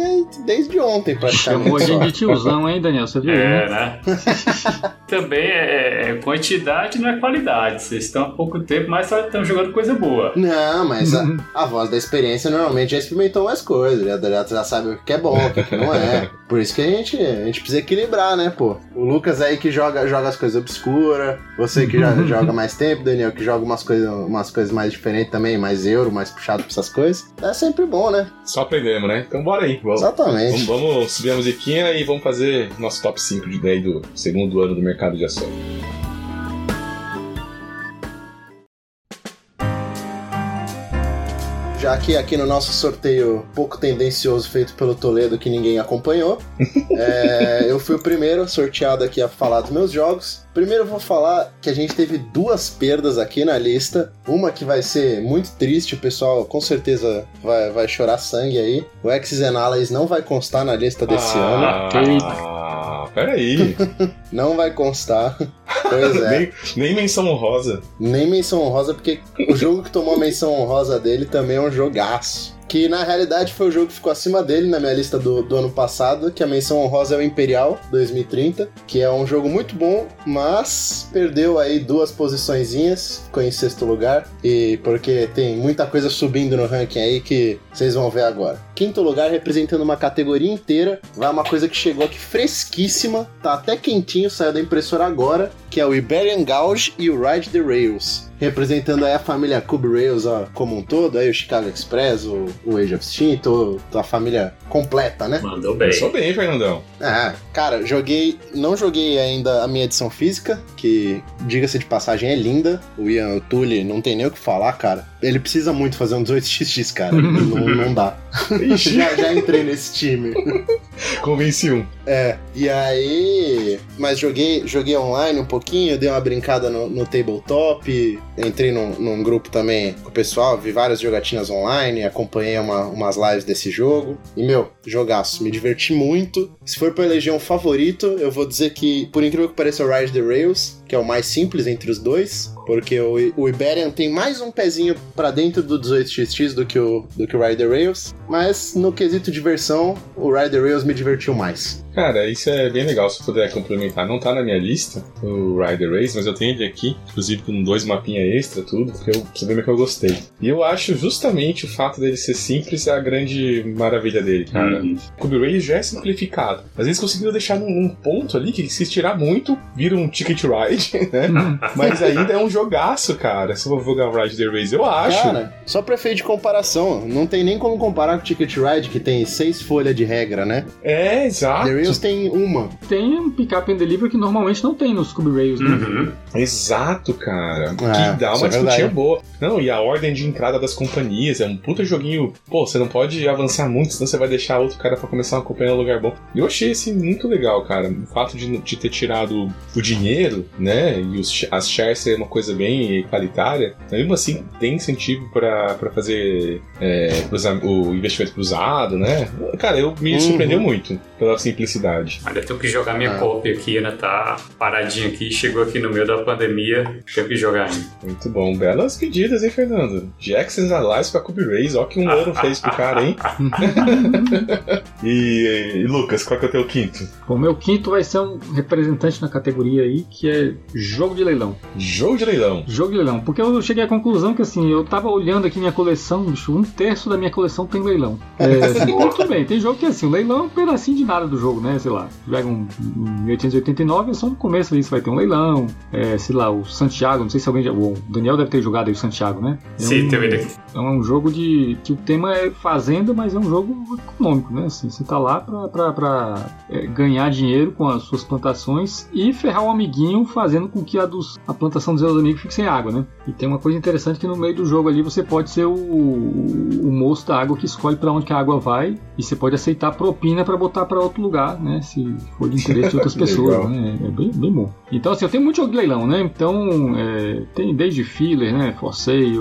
desde ontem, praticamente. Chamou a gente de tiozão, hein, Daniel? Você viu? É, né? Também é, é, quantidade não é qualidade. Vocês estão há pouco tempo, mas estão jogando coisa boa. Não, mas a, a, voz da experiência normalmente já experimentou mais coisas, já, já sabe o que é bom, o que não é. Por isso que a gente, a gente precisa equilibrar, né, pô? O Lucas aí que joga, joga as coisas obscuras, você que já joga mais tempo, Daniel, que joga umas coisas, umas coisas mais diferentes também, mais euro, mais puxado pra essas coisas. É sempre bom, né? Só aprendemos, né? Então bora aí. Vamos, Exatamente. Vamos, vamos subir a musiquinha e vamos fazer nosso top 5 de ideia do segundo ano do mercado de ações. Já que aqui no nosso sorteio pouco tendencioso feito pelo Toledo que ninguém acompanhou, é, eu fui o primeiro sorteado aqui a falar dos meus jogos. Primeiro eu vou falar que a gente teve duas perdas aqui na lista. Uma que vai ser muito triste, o pessoal com certeza vai, vai chorar sangue aí. O X's and Allies não vai constar na lista desse ah, ano. Ah, peraí. não vai constar. Pois é. nem, nem menção honrosa. Nem menção honrosa, porque o jogo que tomou a menção honrosa dele também é um jogaço que na realidade foi o jogo que ficou acima dele na minha lista do, do ano passado, que a menção honrosa é o Imperial 2030, que é um jogo muito bom, mas perdeu aí duas posiçõezinhas, ficou em sexto lugar, e porque tem muita coisa subindo no ranking aí que vocês vão ver agora. Quinto lugar, representando uma categoria inteira, vai uma coisa que chegou aqui fresquíssima, tá até quentinho, saiu da impressora agora, que é o Iberian Gauge e o Ride the Rails representando aí a família Cube Rails ó, como um todo, aí o Chicago Express, o, o Age of Steam, a família completa, né? Mandou bem. Sou bem, Fernandão. Ah, cara, joguei, não joguei ainda a minha edição física, que, diga-se de passagem, é linda. O Ian Tully não tem nem o que falar, cara. Ele precisa muito fazer um 18xx, cara. não, não dá. já, já entrei nesse time. Convenci um. É, e aí. Mas joguei, joguei online um pouquinho, dei uma brincada no, no tabletop, entrei num, num, grupo também com o pessoal, vi várias jogatinas online, acompanhei uma, umas lives desse jogo. E, meu, jogaço, me diverti muito. Se for pra eleger um favorito, eu vou dizer que, por incrível que pareça, o Ride the Rails, que é o mais simples entre os dois. Porque o, o Iberian tem mais um pezinho para dentro do 18xx do que o, do que o Rider Rails, mas no quesito diversão, o Rider Rails me divertiu mais. Cara, isso é bem legal se puder complementar. Não tá na minha lista, o Rider Race, mas eu tenho ele aqui, inclusive com dois mapinhas extra, tudo, porque eu sabia que eu gostei. E eu acho justamente o fato dele ser simples é a grande maravilha dele, cara. Uhum. O Cube Race já é simplificado. Às vezes conseguiram deixar num, num, ponto ali que se estirar muito, vira um ticket ride, né? mas ainda é um jogaço, cara. Se eu vou jogar um Rider Race, eu acho. Cara, só pra efeito de comparação, não tem nem como comparar com o Ticket Ride, que tem seis folhas de regra, né? É, exato. Rails tem uma. Tem um pick-up and delivery que normalmente não tem nos Cube Rails, né? Uhum. Exato, cara. É, que dá uma é disputinha boa. Não, e a ordem de entrada das companhias é um puta joguinho. Pô, você não pode avançar muito, senão você vai deixar outro cara pra começar uma companhia no lugar bom. E eu achei assim muito legal, cara. O fato de, de ter tirado o dinheiro, né? E os, as shares ser uma coisa bem qualitária, mesmo assim tem incentivo para fazer é, o investimento cruzado, né? Cara, eu me uhum. surpreendeu muito pela simplicidade. Olha, eu tenho que jogar minha ah. cópia aqui, né? Tá paradinha aqui, chegou aqui no meio da pandemia, tenho que jogar ainda. Muito bom. Belas pedidas, hein, Fernando? Jackson's Allies pra Cube Race, ó que um ouro fez pro cara, hein? e, e, Lucas, qual que é o teu quinto? O meu quinto vai ser um representante na categoria aí, que é jogo de leilão. Jogo de leilão? Jogo de leilão. Porque eu cheguei à conclusão que, assim, eu tava olhando aqui minha coleção, bicho, um terço da minha coleção tem leilão. É, assim, tudo bem, tem jogo que assim, o leilão é um pedacinho de nada do jogo, né? Sei lá, pega um, um 1889, é só no começo ali você vai ter um leilão, é, sei lá, o Santiago, não sei se alguém já. O Daniel deve ter jogado aí o Santiago, né? É Sim, um, teve daqui. É um jogo de. que o tema é fazenda, mas é um jogo econômico, né? Assim, você tá lá pra, pra, pra é, ganhar dinheiro com as suas plantações e ferrar o amiguinho fazendo com que a, dos, a plantação dos seus amigos fique sem água, né? E tem uma coisa interessante que no meio do jogo ali você pode ser o, o moço da água que escolhe para onde que a água vai e você pode aceitar propina para botar para outro lugar, né? Se for de interesse de outras pessoas, né? É bem, bem bom. Então, assim, eu tenho muito jogo de leilão, né? Então, é, tem desde filler, né? For Sale,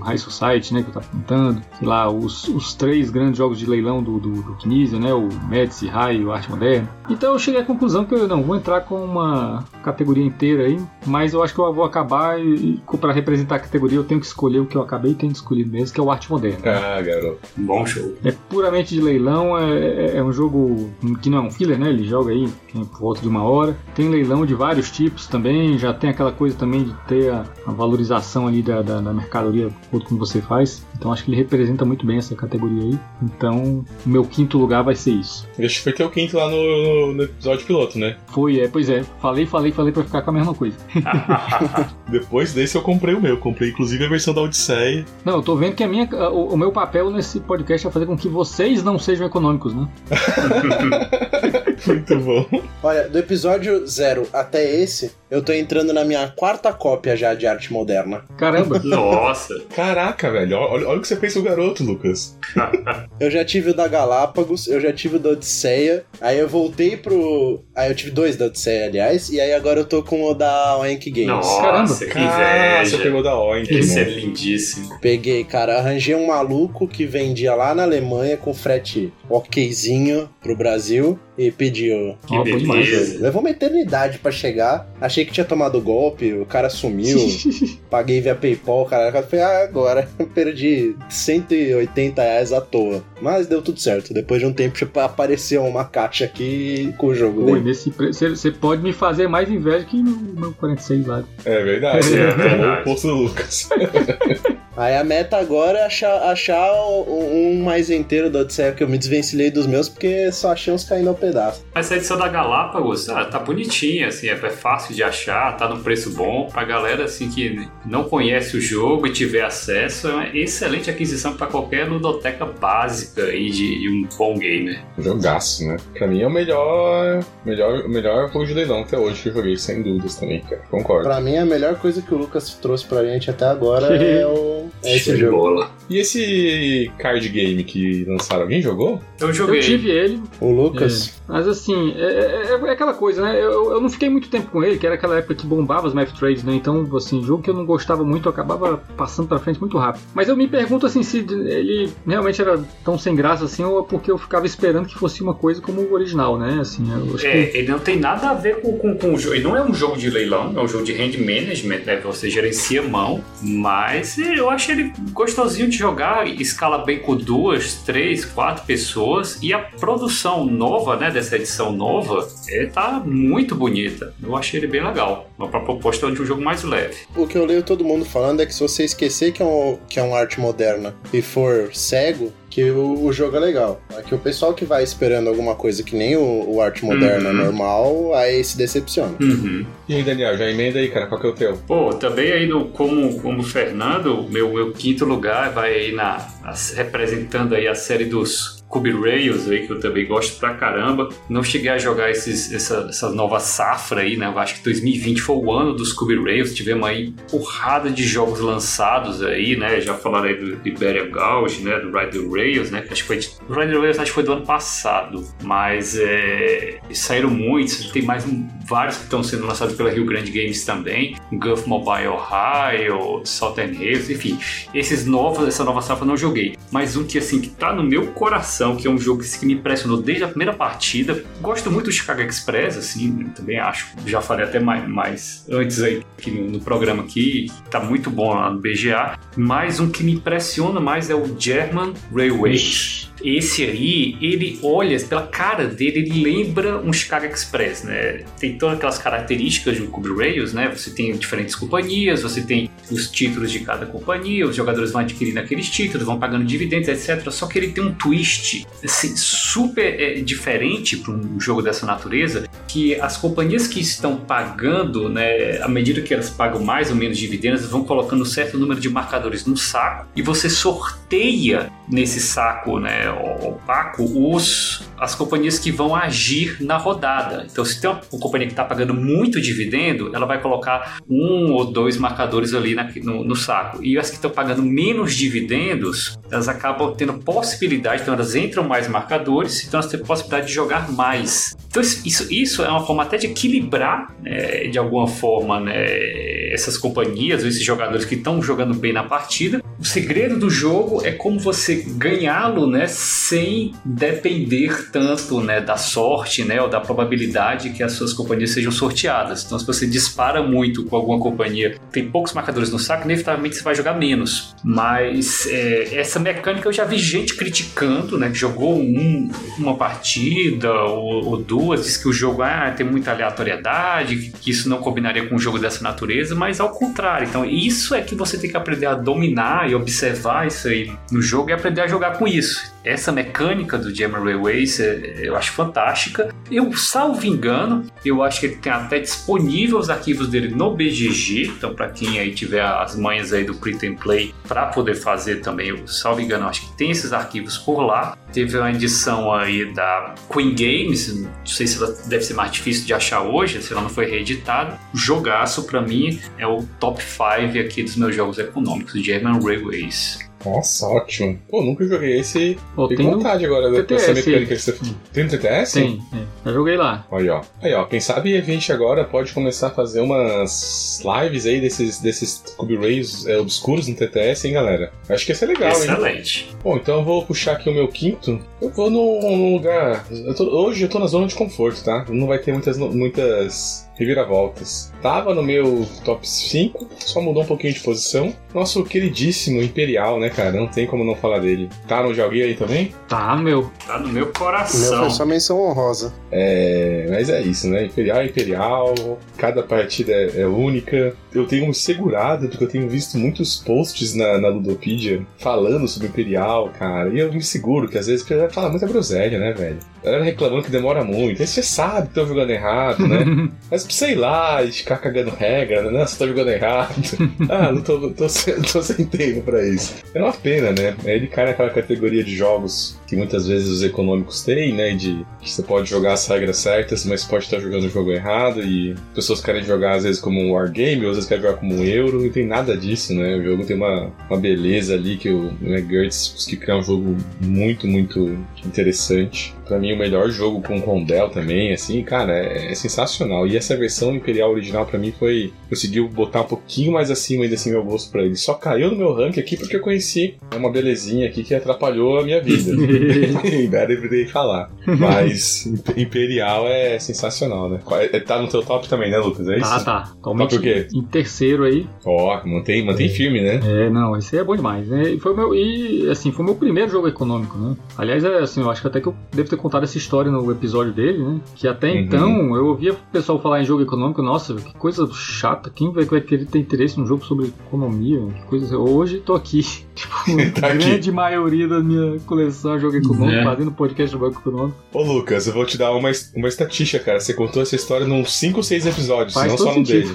High Society, né? Que eu tava contando. Sei lá, os, os três grandes jogos de leilão do, do, do Kinesia, né? O Medici, High e o Arte Moderna. Então, eu cheguei à conclusão que eu não vou entrar com uma categoria inteira aí, mas eu acho que eu vou acabar e, e para representar a categoria eu tenho que escolher o que eu acabei tendo escolhido mesmo, que é o Arte Moderna. Ah, garoto. Bom show. É puramente de leilão, é, é, é um jogo que não é um filler, né? Ele joga aí por volta de uma hora. Tem leilão de vários tipos também, já tem aquela coisa também de ter a, a valorização ali da, da, da mercadoria, como você faz. Então acho que ele representa muito bem essa categoria aí. Então, o meu quinto lugar vai ser isso. Acho que foi teu quinto lá no, no episódio piloto, né? Foi, é, pois é. Falei, falei, falei pra ficar com a mesma coisa. Depois desse eu comprei o meu. Comprei inclusive a versão da Odisseia. Não, eu tô vendo que a minha, o, o meu papel nesse podcast é fazer com que vocês não sejam econômicos, né? Muito bom. Olha, do episódio zero até esse, eu tô entrando na minha quarta cópia já de arte moderna. Caramba! Nossa! Caraca, velho. Olha, olha o que você fez com o garoto, Lucas. eu já tive o da Galápagos, eu já tive o da Odisseia, aí eu voltei pro. Aí eu tive dois da Odisseia, aliás, e aí agora eu tô com o da Oink Games. Nossa, Caramba. que inveja. você pegou da Oink. Esse é irmão. lindíssimo. Peguei, cara, arranjei um maluco que vendia lá na Alemanha com frete okzinho pro Brasil e pediu. Que demais. beleza. Levou uma eternidade pra chegar. Achei que tinha tomado golpe, o cara sumiu. Paguei via PayPal, cara. Eu falei, ah, agora perdi 180 reais à toa. Mas deu tudo certo. Depois de um tempo tipo, apareceu uma caixa aqui com o jogo Pô, dele. nesse pre- você pode me fazer mais inveja que no meu 46 lá. É verdade. É Tomou verdade. o do Lucas. Aí a meta agora é achar, achar um um mais inteiro da Odisseia, que eu me desvencilhei dos meus porque só achei uns caindo ao pedaço. Essa edição da Galápagos ah, tá bonitinha, assim, é é fácil de achar, tá num preço bom. Pra galera assim que não conhece o jogo e tiver acesso, é uma excelente aquisição para qualquer ludoteca básica aí de, de um bom gamer. Jogaço, né? Pra mim é o melhor, melhor, o melhor jogo de leilão até hoje que eu joguei, sem dúvidas também, cara. Concordo. Pra mim, a melhor coisa que o Lucas trouxe pra gente até agora é, o, é esse Show jogo. bola. E esse card game que lançaram, alguém jogou? Eu joguei. Eu tive ele, O Lucas, mas assim, é, é- é aquela coisa, né? Eu, eu não fiquei muito tempo com ele, que era aquela época que bombava os Math Trades, né? Então, assim, jogo que eu não gostava muito, eu acabava passando pra frente muito rápido. Mas eu me pergunto, assim, se ele realmente era tão sem graça assim, ou é porque eu ficava esperando que fosse uma coisa como o original, né? Assim, eu acho que. É, ele não tem nada a ver com, com, com o jogo. Ele não é um jogo de leilão, é um jogo de hand management, né? Você gerencia mão, mas eu acho ele gostosinho de jogar, escala bem com duas, três, quatro pessoas e a produção nova, né, dessa edição nova, é, tá muito bonita. Eu achei ele bem legal. Uma proposta de um jogo mais leve. o que eu leio todo mundo falando é que se você esquecer que é um, que é um arte moderna e for cego, que o, o jogo é legal. É que o pessoal que vai esperando alguma coisa que nem o, o arte moderna Uhum. normal, aí se decepciona. Uhum. E aí, Daniel, já emenda aí, cara, qual que é o teu? Pô, também aí no, como, como Fernando, meu, meu quinto lugar vai aí na, na- representando aí a série dos Cube Rails aí, que eu também gosto pra caramba. Não cheguei a jogar esses, essa, essa nova safra aí, né? Eu acho que 2020 foi o ano dos Cube Rails. Tivemos aí porrada de jogos lançados aí, né? Já falaram aí do Iberian Gauge, né? Do Ride the Rails, né? Acho que foi de, Ride the Rails acho que foi do ano passado. Mas é, saíram muitos. Tem mais um- vários que estão sendo lançados pela Rio Grande Games também. Gulf Mobile Ohio, Southern Hills, enfim. Esses novos, essa nova safra eu não joguei. Mas um que assim, que tá no meu coração, que é um jogo que me impressionou desde a primeira partida. Gosto muito do Chicago Express, assim, também acho. Já falei até mais, mais antes aí aqui no, no programa aqui, tá muito bom lá no BGA. Mas um que me impressiona mais é o German Railway. Esse aí, ele olha pela cara dele, ele lembra um Chicago Express, né? Tem todas aquelas características de um Cube Rails, né? Você tem diferentes companhias, você tem os títulos de cada companhia, os jogadores vão adquirindo aqueles títulos, vão pagando dividendos, etc. Só que ele tem um twist assim, super é, diferente para um jogo dessa natureza, que as companhias que estão pagando, né, à medida que elas pagam mais ou menos dividendos, vão colocando um certo número de marcadores no saco e você sorteia nesse saco né, opaco os, as companhias que vão agir na rodada. Então, se tem uma, uma companhia que está pagando muito dividendo, ela vai colocar um ou dois marcadores ali na, no, no, saco. E as que estão pagando menos dividendos, elas acabam tendo possibilidade, então elas entram mais marcadores, então elas têm possibilidade de jogar mais. Então, isso, isso é uma forma até de equilibrar, né, de alguma forma, né, essas companhias ou esses jogadores que estão jogando bem na partida. O segredo do jogo é como você ganhá-lo né, sem depender tanto né, da sorte né, ou da probabilidade que as suas companhias sejam sorteadas. Então, se você dispara muito com alguma companhia, tem poucos marcadores no saco, inevitavelmente você vai jogar menos. Mas é, essa mecânica eu já vi gente criticando, né, que jogou um, uma partida ou, ou duas, diz que o jogo ah, tem muita aleatoriedade, que isso não combinaria com um jogo dessa natureza, mas ao contrário. Então, isso é que você tem que aprender a dominar e observar isso aí no jogo e aprender a jogar com isso. Essa mecânica do Jammer Railways é, eu acho fantástica. Eu, salvo engano, eu acho que ele tem até disponível os arquivos dele no BGG. Então, para quem aí tiver as manhas aí do Print and Play para poder fazer também, eu, salvo engano, acho que tem esses arquivos por lá. Teve uma edição aí da Queen Games, não sei se ela deve ser mais difícil de achar hoje, se ela não foi reeditada. Jogaço para mim é o top 5 aqui dos meus jogos econômicos, German Railways. Nossa, ótimo. Pô, nunca joguei esse. Pô, tem vontade agora dessa mecânica que você Tem no TTS? Tem, é. eu joguei lá. Aí, ó. Aí, ó. Quem sabe a gente agora pode começar a fazer umas lives aí desses, desses Cube Rays é, obscuros no TTS, hein, galera? Acho que ia ser legal, Excelente. hein? Excelente. Bom, então eu vou puxar aqui o meu quinto. Eu vou num, lugar. Eu tô, hoje eu tô na zona de conforto, tá? Não vai ter muitas, muitas reviravoltas. Tava no meu top 5, só mudou um pouquinho de posição. Nosso queridíssimo Imperial, né, cara? Não tem como não falar dele. Tá no joguinho aí também? Tá, meu. Tá no meu coração. Meu foi só menção honrosa. É, mas é isso, né? Imperial é Imperial, cada partida é, é única. Eu tenho me segurado, porque eu tenho visto muitos posts na, na Ludopedia falando sobre Imperial, cara. E eu me seguro que às vezes vai falar muita groselha, né, velho? A galera reclamando que demora muito. Aí você sabe que estão jogando errado, né? Mas sei lá, ficar cagando regra, né? Você tá jogando errado. ah, não tô, tô, sem, tô sem tempo pra isso. É uma pena, né? Ele cai naquela categoria de jogos que muitas vezes os econômicos têm, né? De que você pode jogar as regras certas, mas pode estar jogando o jogo errado. E pessoas querem jogar às vezes como um wargame, ou às vezes querem jogar como um euro. Não tem nada disso, né? O jogo tem uma, uma beleza ali que o né, Gertz conseguiu criar um jogo muito, muito interessante. Pra mim, o melhor jogo com Rondel também, assim, cara, é, é sensacional. E essa versão Imperial original para mim foi. conseguiu botar um pouquinho mais acima ainda assim meu gosto pra ele. Só caiu no meu rank aqui porque eu conheci uma belezinha aqui que atrapalhou a minha vida. Ainda deveria falar. Mas Imperial é sensacional, né? É, tá no teu top também, né, Lucas? É isso? Ah, tá. Totalmente top o quê? Em terceiro aí. Ó, oh, mantém, mantém é. firme, né? É, não, esse aí é bom demais, né? E foi meu. E assim, foi meu primeiro jogo econômico, né? Aliás, é assim, eu acho que até que eu devo ter contado essa história no episódio dele, né? Que até uhum. então eu ouvia o pessoal falar em jogo econômico, nossa, que coisa chata. Quem vai querer ter interesse num jogo sobre economia? Que coisa. Hoje tô aqui. Tipo, tá a grande maioria da minha coleção é jogo econômico, é. fazendo podcast de banco econômico. Ô Lucas, eu vou te dar uma, uma estatística, cara. Você contou essa história num 5 ou 6 episódios, Faz não só num dele.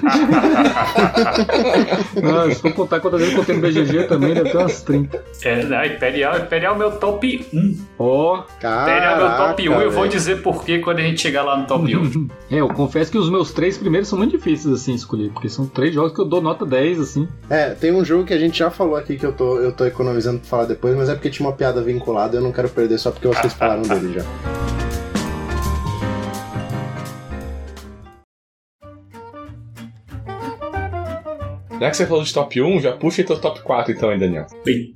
não, se for contar quantas vezes eu contei no BGG também, deve ter umas 30. É, Imperial, Imperial é meu top 1. Ó, oh. Imperial é meu top 1 e eu vou dizer por que quando a gente chegar lá no top 1. é, eu confesso que os meus três primeiros são muito difíceis assim escolher, porque são três jogos que eu dou nota 10, assim. É, tem um jogo que a gente já falou aqui que eu tô, eu tô economizando pra falar depois, mas é porque tinha uma piada vinculada, eu não quero perder só porque vocês falaram dele já. Já que você falou de top 1, já puxa teu top 4 então aí, Daniel.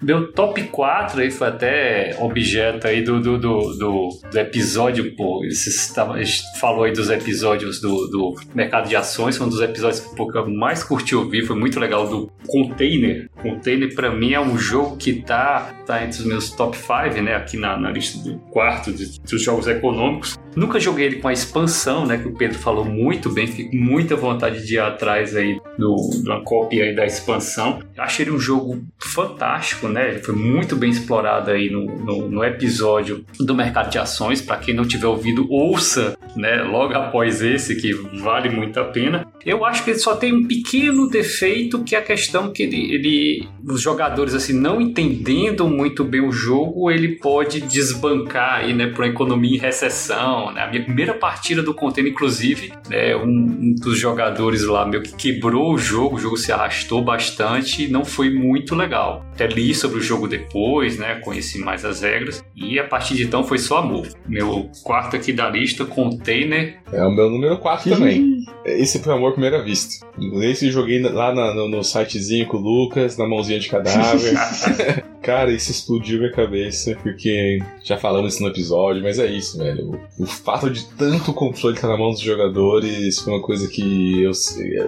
Meu top 4 aí foi até objeto aí do, do, do, do, do episódio, pô. A gente falou aí dos episódios do, do mercado de ações, foi um dos episódios que eu mais curti ouvir, foi muito legal, do Container. Container pra mim é um jogo que tá, tá entre os meus top 5, né, aqui na, na lista do quarto de, dos jogos econômicos. Nunca joguei ele com a expansão, né, que o Pedro falou muito bem, fico muita vontade de ir atrás aí do, uma cópia aí da expansão. Achei ele um jogo fantástico, né? Ele foi muito bem explorado aí no, no, no episódio do mercado de ações. Para quem não tiver ouvido, ouça, né? Logo após esse, que vale muito a pena. Eu acho que ele só tem um pequeno defeito, que é a questão que ele, ele os jogadores assim não entendendo muito bem o jogo, ele pode desbancar aí, né, para uma economia em recessão. Né? A minha primeira partida do container, inclusive, né, um, um dos jogadores lá meio que quebrou o jogo, o jogo se arrastou bastante e não foi muito legal. Até li sobre o jogo depois, né, conheci mais as regras e a partir de então foi só amor. Meu quarto aqui da lista, container. É o meu número 4 também. Esse foi amor à primeira vista. Esse joguei lá na, no, no, sitezinho com o Lucas, na mãozinha de cadáver. Cara, isso explodiu minha cabeça, porque já falamos isso no episódio, mas é isso, velho. O, o fato de tanto controle estar na mão dos jogadores foi uma coisa que eu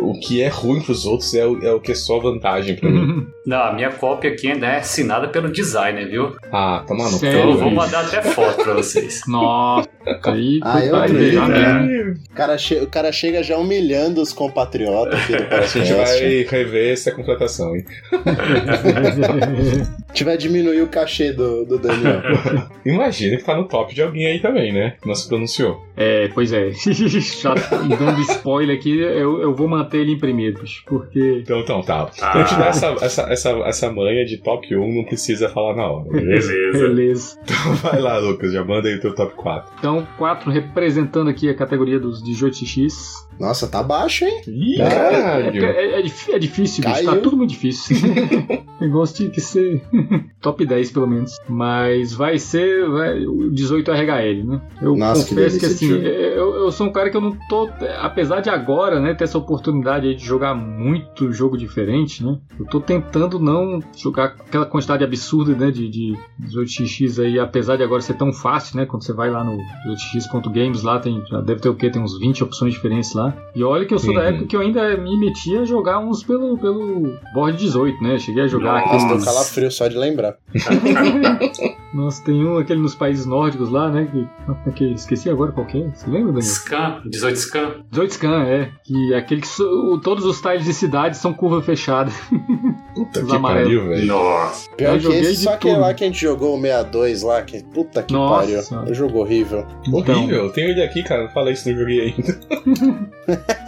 O que é ruim pros outros é o, é o que é só vantagem pra mim. Não, a minha cópia aqui ainda é assinada pelo designer, viu? Ah, tá maluco. Então eu vou mandar até foto pra vocês. Nossa, aí. Ah, eu vi, né? O, cara o cara chega já humilhando os compatriotas aqui do A gente vai rever essa contratação, hein? A gente vai diminuir o cachê do, do Daniel. Imagina que tá no top de alguém aí também, né? Não se pronunciou. É, pois é. Já dando spoiler aqui, eu, eu vou manter ele em primeiro, porque. Então, então, tá. Ah. Então te dá essa, essa, essa, essa manha de top 1, não precisa falar na hora, beleza? beleza. Então vai lá, Lucas, já manda aí o teu top 4. Então, 4 representando aqui a categoria dos 18x. Nossa, tá baixo, hein? Ih, caralho. É, é, é, é difícil, bicho, tá tudo muito difícil. o negócio tinha que ser top 10, pelo menos. Mas vai ser vai, o 18 RHL, né? Eu Nossa, confesso que, que assim, eu, eu, sou um cara que eu não tô. Apesar de agora, né, ter essa oportunidade de jogar muito jogo diferente, né? Eu tô tentando não jogar aquela quantidade absurda, né, de, de 18x aí, apesar de agora ser tão fácil, né? Quando você vai lá no 18x.games, lá tem. Já deve ter o quê? Tem uns 20 opções diferentes lá. E olha que eu sou uhum. da época que eu ainda me metia a jogar uns pelo, pelo board 18, né? Cheguei a jogar Nossa, aqueles... calafrio só de lembrar. Nossa, tem um aquele nos países nórdicos lá, né? Que, que esqueci agora qual que é. Você lembra, Daniel? Scan, 18 Scan. 18 Scan, é. Que é aquele que so, todos os tiles de cidade são curva fechada. Puta que pariu, velho. Nossa. Pior que esse, só que lá que a gente jogou o 62 lá, que puta que Nossa. pariu. Um jogo horrível. Então. Horrível? Eu tenho ele aqui, cara. Não falei isso, não joguei ainda.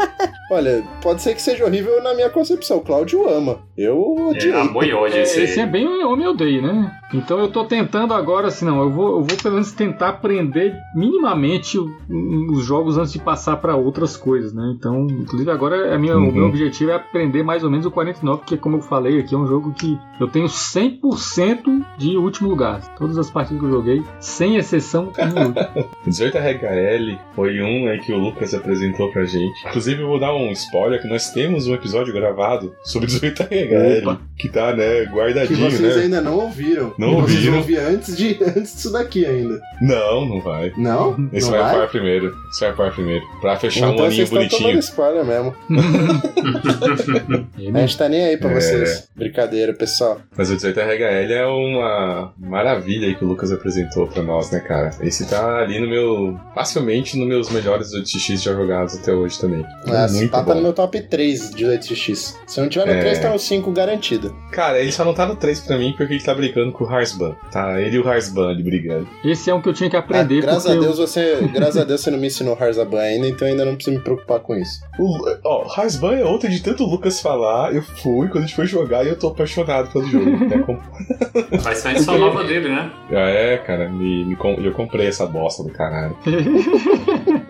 Olha, pode ser que seja horrível na minha concepção. O Cláudio ama. Eu odiei. É, amor e ódio esse, esse é bem homem odeio, né? Então eu tô tentando agora, assim, não, eu vou, eu vou pelo menos tentar aprender minimamente os jogos antes de passar para outras coisas, né? Então, inclusive agora a minha, uhum. o meu objetivo é aprender mais ou menos o 49, porque como eu falei aqui, é um jogo que eu tenho 100% de último lugar. Todas as partidas que eu joguei, sem exceção nenhuma. 18 RHL foi um aí que o Lucas apresentou pra gente. Inclusive eu vou dar um spoiler que nós temos um episódio gravado sobre 18 RHL, que tá, né, guardadinho, que vocês né? ainda não ouviram. Não ouviram. Vocês vão ouvir antes, de, antes disso daqui ainda. Não, não vai. Não? Esse não vai, vai? primeiro. Esse vai par primeiro. Pra fechar então, um aninho bonitinho. spoiler mesmo. a gente tá nem aí pra é. vocês. Brincadeira, pessoal. Mas o 18RHL é uma maravilha aí que o Lucas apresentou pra nós, né, cara? Esse tá ali no meu. facilmente nos meus melhores 18x já jogados até hoje também. É, Muito tá, tá no meu top 3 de 18x. Se não tiver no é... 3, tá no 5 garantido. Cara, ele só não tá no 3 pra mim porque ele tá brincando com o Harsban. Tá, ele e o Harsban ali brigando. Esse é um que eu tinha que aprender. Ah, graças a Deus eu... você. Graças a Deus você não me ensinou Harsban ainda, então ainda não preciso me preocupar com isso. O, ó, Harsban é outro de tanto o Lucas falar, eu fui, quando a gente foi jogar, e eu tô apaixonado pelo jogo. é Vai sair só nova dele, né? É, cara, me, me, eu comprei essa bosta do caralho.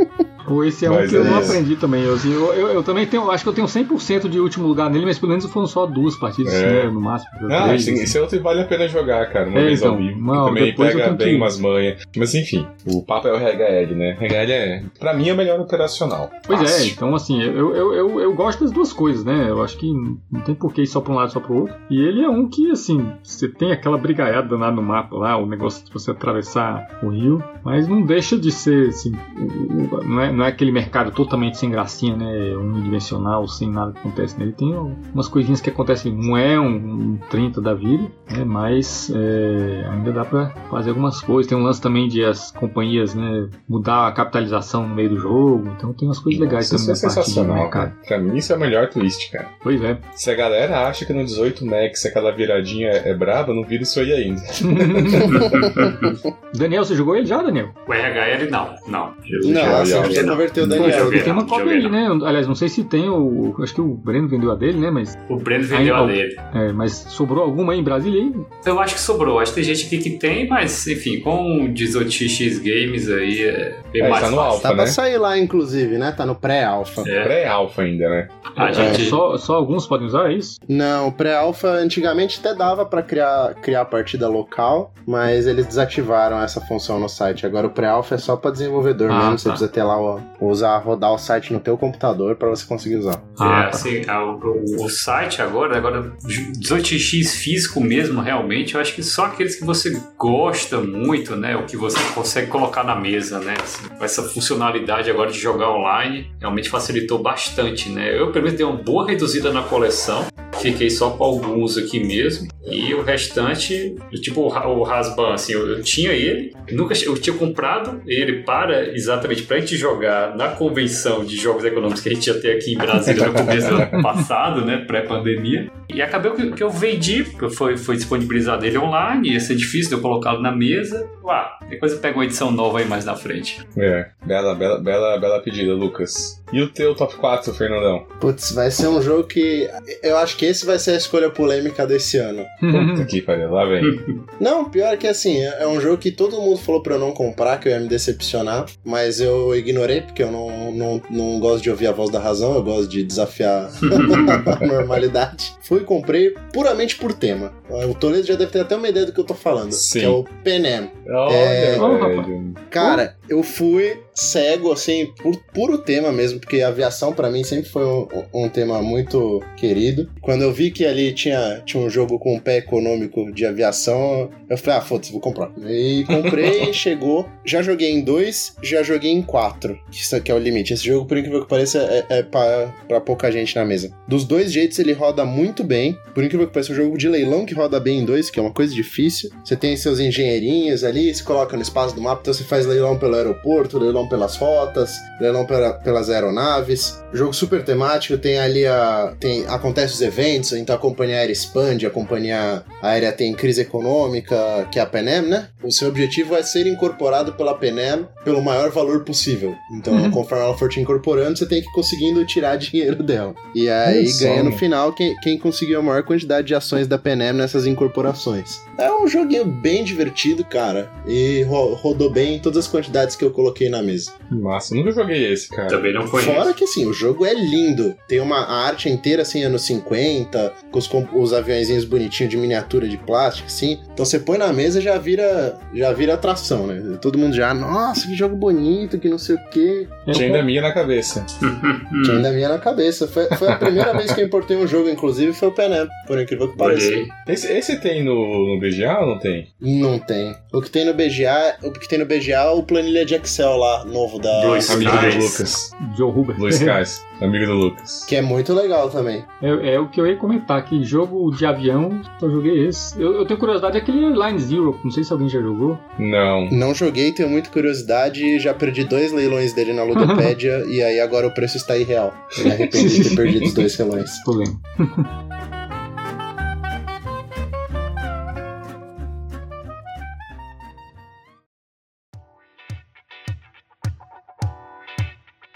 Esse é um que eu não aprendi também. Eu, assim, eu, eu, eu, também tenho, acho que eu tenho 100% de último lugar nele, mas pelo menos foram só duas partidas, é. né, no máximo. Ah, três, sim, esse outro vale a pena jogar, cara, uma é, vez então, ao vivo. Mal, também pega bem que... umas manhas. Mas enfim, o papo é o RHL, né? RHL é, pra mim, é melhor operacional. Pois é, Fácil. é, então assim, eu, eu, eu, eu gosto das duas coisas, né? Eu acho que não tem porquê ir só pra um lado só pro outro. E ele é um que, assim, você tem aquela brigaiada danada no mapa lá, o negócio de você atravessar o rio, mas não deixa de ser, assim, não é, não não é aquele mercado totalmente sem gracinha, né? Unidimensional, sem nada que acontece nele. Tem umas coisinhas que acontecem, não é um, um 30 da vida, né? Mas é, ainda dá pra fazer algumas coisas. Tem um lance também de as companhias, né? Mudar a capitalização no meio do jogo. Então tem umas coisas legais Isso também. é sensacional, cara. Pra mim isso é o melhor twist, cara. Pois é. Se a galera acha que no 18 Max aquela viradinha é braba, não vira isso aí ainda. Daniel, você jogou ele já, Daniel? O RHL não, não. Não, assim, já. Converteu o Daniel. joguei. tem uma cópia aí, né? Aliás, não sei se tem o. Acho que o Breno vendeu a dele, né? Mas, O Breno vendeu Aí, a dele. é, mas sobrou alguma aí em Brasília aí? Eu acho que sobrou. Acho que tem gente aqui que tem, mas enfim, com o 18x Games aí é bem É, mais tá no fácil. alfa. Tá pra né? sair lá, inclusive, né? Tá no pré-alfa. É. Pré-alfa ainda, né? A É, gente. só, só alguns podem usar, é isso? Não, o pré-alfa antigamente até dava pra criar, criar partida local, mas eles desativaram essa função no site. Agora o pré-alfa é só pra desenvolvedor Ah, mesmo. Você tá. precisa ter lá o, usar rodar o site no teu computador pra você conseguir usar. É, Ah, tá. assim, a- o, o site agora, agora 18x físico mesmo, realmente, eu acho que só aqueles que você gosta muito, né? O que você consegue colocar na mesa, né? assim, com essa funcionalidade agora de jogar online, realmente facilitou bastante, né? Eu, pelo menos, dei uma boa reduzida na coleção. Fiquei só com alguns aqui mesmo. E o restante, tipo o Ra- o Rasban, assim, eu, eu tinha ele, nunca eu tinha comprado ele para exatamente para a gente jogar na convenção de jogos econômicos que a gente ia ter aqui em Brasília no começo do ano passado, né, pré-pandemia. E acabou que, que eu vendi, porque foi, foi disponibilizado ele online, ia ser difícil de eu colocá-lo na mesa. Ah, depois eu pego uma edição nova aí mais na frente. É. Bela, bela, bela, bela pedida, Lucas. E o teu top 4, Fernandão? Putz, vai ser um jogo que. Eu acho que esse vai ser a escolha polêmica desse ano. Puta que pariu, lá vem. Não, pior que assim, é é um jogo que todo mundo falou pra eu não comprar, que eu ia me decepcionar, mas eu ignorei, porque eu não, não, não gosto de ouvir a voz da razão, eu gosto de desafiar a normalidade. Fui e comprei puramente por tema. O Toledo já deve ter até uma ideia do que eu tô falando, Sim. que é o Penem. Olha, É. Cara, eu fui cego, assim, por puro tema mesmo, porque a aviação pra mim sempre foi um, um tema muito querido. Quando eu vi que ali tinha, tinha um jogo com um pé econômico de aviação, eu falei, ah, foda-se, vou comprar. E comprei, chegou. Já joguei em dois, já joguei em quatro, que isso aqui é o limite. Esse jogo, por incrível que pareça, é, é pra, pra pouca gente na mesa. Dos dois jeitos, ele roda muito bem. Por incrível que pareça, é um jogo de leilão que roda bem em dois, que é uma coisa difícil. Você tem seus engenheirinhos ali, se coloca no espaço do mapa, então você faz leilão pelo aeroporto, leilão pelas rotas, leilão pela- pelas aeronaves. Jogo super temático, tem ali a. Tem, acontece os eventos, então a companhia aérea expande, a companhia aérea tem crise econômica, que é a Penem, né? O seu objetivo é ser incorporado pela Penem pelo maior valor possível. Então, Uhum. conforme ela for te incorporando, você tem que ir conseguindo tirar dinheiro dela. E aí ganha no final quem, quem conseguiu a maior quantidade de ações da Penem nessas incorporações. É um joguinho bem divertido, cara. E ro- rodou bem em todas as quantidades que eu coloquei na mesa. Massa, nunca joguei esse, cara. Também não conheço. Fora que assim, o jogo é lindo. Tem uma arte inteira assim, anos 50, com os, com os aviãozinhos bonitinhos de miniatura de plástico, assim. Então você põe na mesa já vira já vira atração, né? Todo mundo já, nossa, que jogo bonito, que não sei o quê. Tinha ainda minha na cabeça. Tinha ainda minha na cabeça. Foi, foi a primeira vez que eu importei um jogo, inclusive, foi o Penem, por incrível que pareça. Esse, esse tem no, no BGA ou não tem? Não tem. O que tem no BGA, o que tem no BGA é o planilha de Excel lá, novo da. Blue Amigo do. Lucas. Joe Huber. Cais, amigo do Lucas. Que é muito legal também. É, é o que eu ia comentar, que jogo de avião, eu joguei esse. Eu, eu tenho curiosidade daquele Line Zero, não sei se alguém já jogou. Não. Não joguei, tenho muita curiosidade. Já perdi dois leilões dele na Ludopédia e aí agora o preço está irreal. Me arrependi de ter perdido os dois leilões. Problema.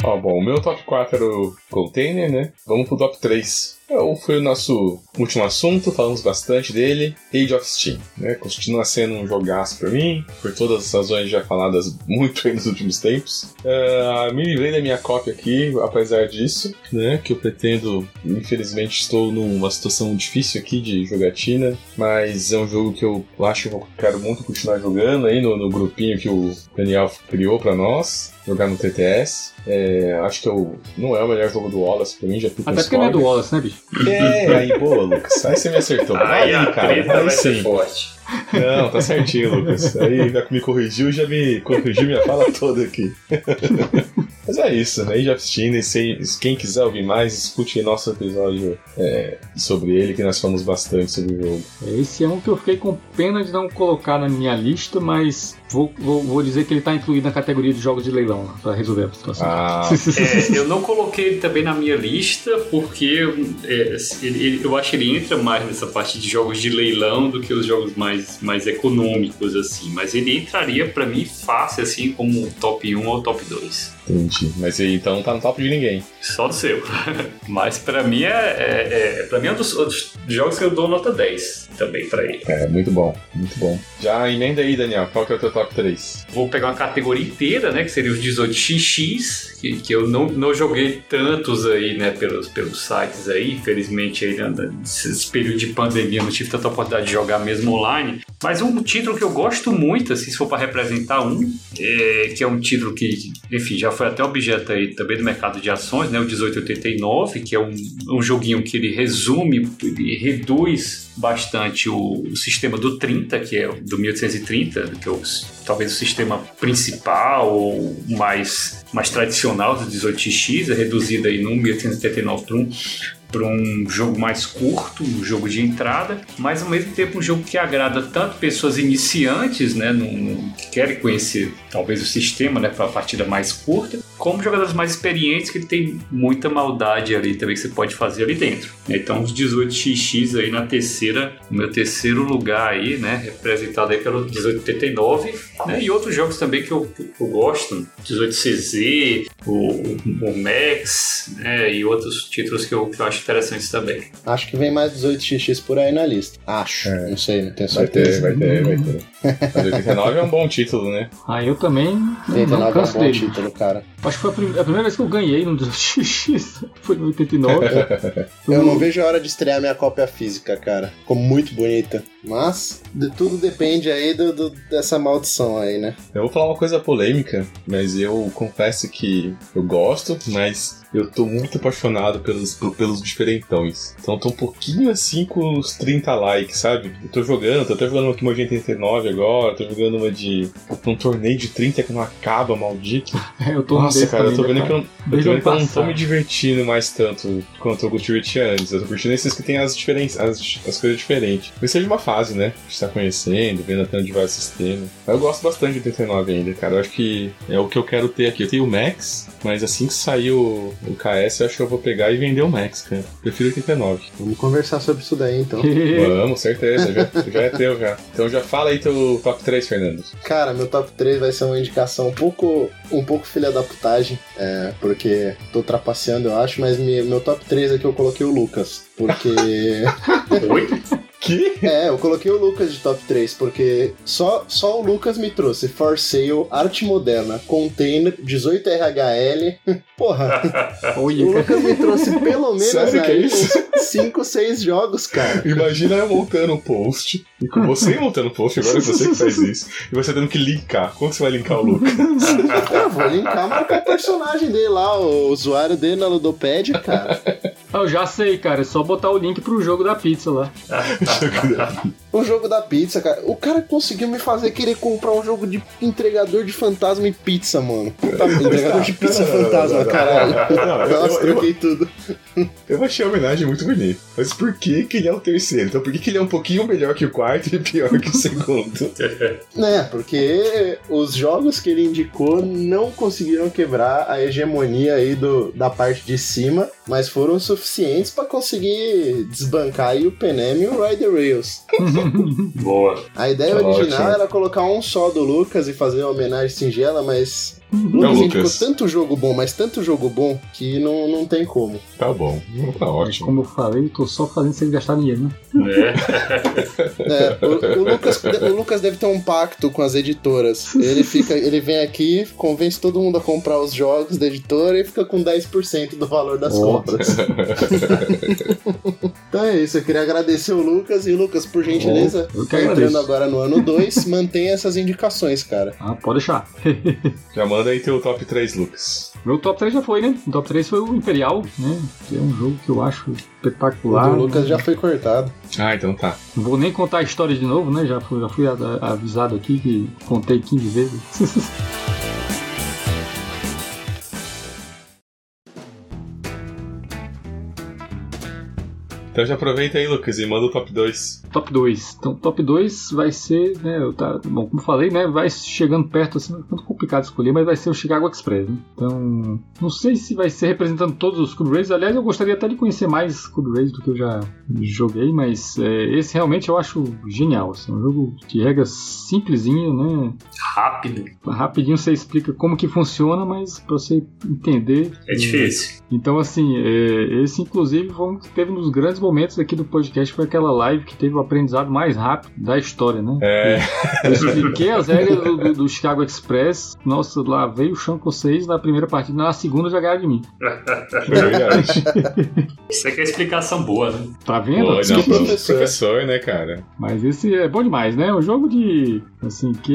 Ó, bom, o meu top 4 era o container, né? Vamos pro top 3. Então, foi o nosso último assunto, falamos bastante dele. Age of Steam, né? Continua sendo um jogaço pra mim, por todas as razões já faladas muito aí nos últimos tempos. Ah, me livrei da minha cópia aqui, apesar disso, né? Que eu pretendo, infelizmente, estou numa situação difícil aqui de jogatina, mas é um jogo que eu acho que eu quero muito continuar jogando aí no, no grupinho que o Daniel criou pra nós. Jogar no TTS. É, acho que eu, não é o melhor jogo do Wallace pra mim, já fico Até porque não é do Wallace, né, bicho? É, aí, boa, Lucas. Aí você me acertou. Aí a cara. Aí sim. forte. Não, tá certinho, Lucas. Aí já me corrigiu, já me corrigiu minha fala toda aqui. Mas é isso, né? Age of Steam, se, quem quiser ouvir mais, escute nosso episódio é, sobre ele, que nós falamos bastante sobre o jogo. Esse é um que eu fiquei com pena de não colocar na minha lista, mas Vou, vou, vou, dizer que ele está incluído na categoria de jogos de leilão, para resolver a situação. Ah. é, eu não coloquei ele também na minha lista, porque é, ele, eu acho que ele entra mais nessa parte de jogos de leilão do que os jogos mais, mais econômicos, assim. Mas ele entraria para mim fácil, assim, como top 1 ou top 2. Entendi. Mas então tá no top de ninguém. Só do seu. Mas para mim é, é, é, pra mim é um dos, dos, jogos que eu dou nota 10 também para ele. É, muito bom, muito bom. Já emenda aí, Daniel, qual que é o teu top 3? Vou pegar uma categoria inteira, né? Que seria os 18xx, que, que eu não, não joguei tantos aí, né? Pelos, pelos sites aí. Infelizmente, aí, né, nesse período de pandemia, não tive tanta oportunidade de jogar mesmo online. Mas um título que eu gosto muito, assim, se for para representar um, é, que é um título que, enfim, já foi até objeto aí também do mercado de ações, né? O 1889, que é um, um joguinho que ele resume, ele reduz bastante o, o, sistema do 30, que é do 1830, que é o, talvez o sistema principal ou mais, mais tradicional do 18x, é reduzido aí no 1889 para um para um jogo mais curto, um jogo de entrada, mas ao mesmo tempo um jogo que agrada tanto pessoas iniciantes, né, no, no que querem conhecer talvez o sistema, né, para a partida mais curta, como jogadores mais experientes que tem muita maldade ali também que você pode fazer ali dentro. Então os 18xx aí na terceira, no meu terceiro lugar aí, né, representado aí pelo 1889, né, e outros jogos também que eu, que eu gosto, 18CZ, o, o Max, né, e outros títulos que eu, que eu acho interessantes também. Acho que vem mais 18xx por aí na lista. Acho, é. não sei, não tenho certeza. Vai ter, vai ter, vai ter. Mas 89 é um bom título, né? Ah, eu também. 89 é um bom dele. título, cara. Acho que foi a, prim a, primeira vez que eu ganhei no 18x. Foi no 89. eu não vejo a hora de estrear minha cópia física, cara. Ficou muito bonita. Mas de tudo depende aí do, do, dessa maldição aí, né? Eu vou falar uma coisa polêmica, mas eu confesso que eu gosto, mas eu tô muito apaixonado pelos, pelos diferentões. Então tô um pouquinho assim com os 30 likes, sabe? Eu tô jogando, tô até jogando aqui uma de 89 agora, tô jogando uma de. um torneio de 30 que não acaba, maldito. eu tô Nossa, cara, eu tô vendo que eu, eu, tô vendo que eu não tô me divertindo mais tanto quanto eu divertia antes. Eu tô curtindo esses que tem as diferenças, as, as coisas diferentes. Mas seja uma fase, né? A gente tá conhecendo, vendo até onde vai o sistema. Eu gosto bastante de 89 ainda, cara. Eu acho que é o que eu quero ter aqui. Eu tenho o Max, mas assim que sair o, o KS, eu acho que eu vou pegar e vender o Max, cara. Prefiro 89. Vamos conversar sobre isso daí, então. Vamos, certeza. Já, já é teu, já. Então já fala aí teu top 3, Fernando. Cara, meu top 3 vai ser uma indicação um pouco, um pouco filha da putagem, é, porque tô trapaceando, eu acho, mas meu top 3 aqui eu coloquei o Lucas, porque... Oi? Que? É, eu coloquei o Lucas de top 3, porque só, só o Lucas me trouxe For Sale, Arte Moderna, Container, 18RHL. Porra! o Lucas me trouxe pelo menos Sério aí é uns 5, 6 jogos, cara. Imagina eu montando o post, e com você montando o post, agora é você que faz isso, e você tendo que linkar. Como você vai linkar o Lucas? eu vou linkar marcar o personagem dele lá, o usuário dele na Ludopédia, cara. Eu já sei, cara, é só botar o link pro jogo da pizza lá. o jogo da pizza, cara. O cara conseguiu me fazer querer comprar um jogo de entregador de fantasma e pizza, mano. Puta, entregador de pizza fantasma, caralho. Nossa, troquei tudo. Eu achei a homenagem muito bonita. Mas por que, que ele é o terceiro? Então por que, que ele é um pouquinho melhor que o quarto e pior que o segundo? né, porque os jogos que ele indicou não conseguiram quebrar a hegemonia aí do, da parte de cima, mas foram suficientes para conseguir desbancar aí o Penem e o Rider Rails. Boa. A ideia original era colocar um só do Lucas e fazer uma homenagem singela, mas não, Lucas indicou tanto jogo bom, mas tanto jogo bom que não, não tem como. Tá bom, tá ótimo. Como eu falei, tô só fazendo sem gastar dinheiro, né? É. é o, o, Lucas, o Lucas deve ter um pacto com as editoras. Ele fica, ele vem aqui, convence todo mundo a comprar os jogos da editora e fica com 10% do valor das oh. compras. então é isso, eu queria agradecer o Lucas e o Lucas, por gentileza, oh, entrando agora no ano 2, mantenha essas indicações, cara. Ah, pode deixar. Já manda aí teu top 3, Lucas. Meu top 3 já foi, né? O top 3 foi o Imperial, né? Que é um jogo que eu acho espetacular. O Lucas já foi cortado. Ah, então tá. Não vou nem contar a história de novo, né? Já fui, já fui avisado aqui que contei 15 vezes. Então já aproveita aí, Lucas, e manda o top 2. Top 2. Então, top 2 vai ser, né, eu tá, bom, como falei, né, vai chegando perto, assim, é muito complicado escolher, mas vai ser o Chicago Express, né? Então, não sei se vai ser representando todos os Cube Rays, aliás, eu gostaria até de conhecer mais Cube Rays do que eu já joguei, mas é, esse realmente eu acho genial, assim, um jogo de regras simplesinho, né? Rápido. Rapidinho você explica como que funciona, mas pra você entender... É difícil. Então, assim, é, esse inclusive foi um teve nos grandes momentos aqui do podcast, foi aquela live que teve o aprendizado mais rápido da história, né? É. Eu expliquei as regras do, do- do Chicago Express, nossa, lá veio o chão com vocês na primeira partida, na segunda já ganharam de mim. É verdade. Isso aqui é explicação boa, né? Tá vendo? Pô, que não, professor. professor, né, cara? Mas esse é bom demais, né? Um jogo de. Assim, que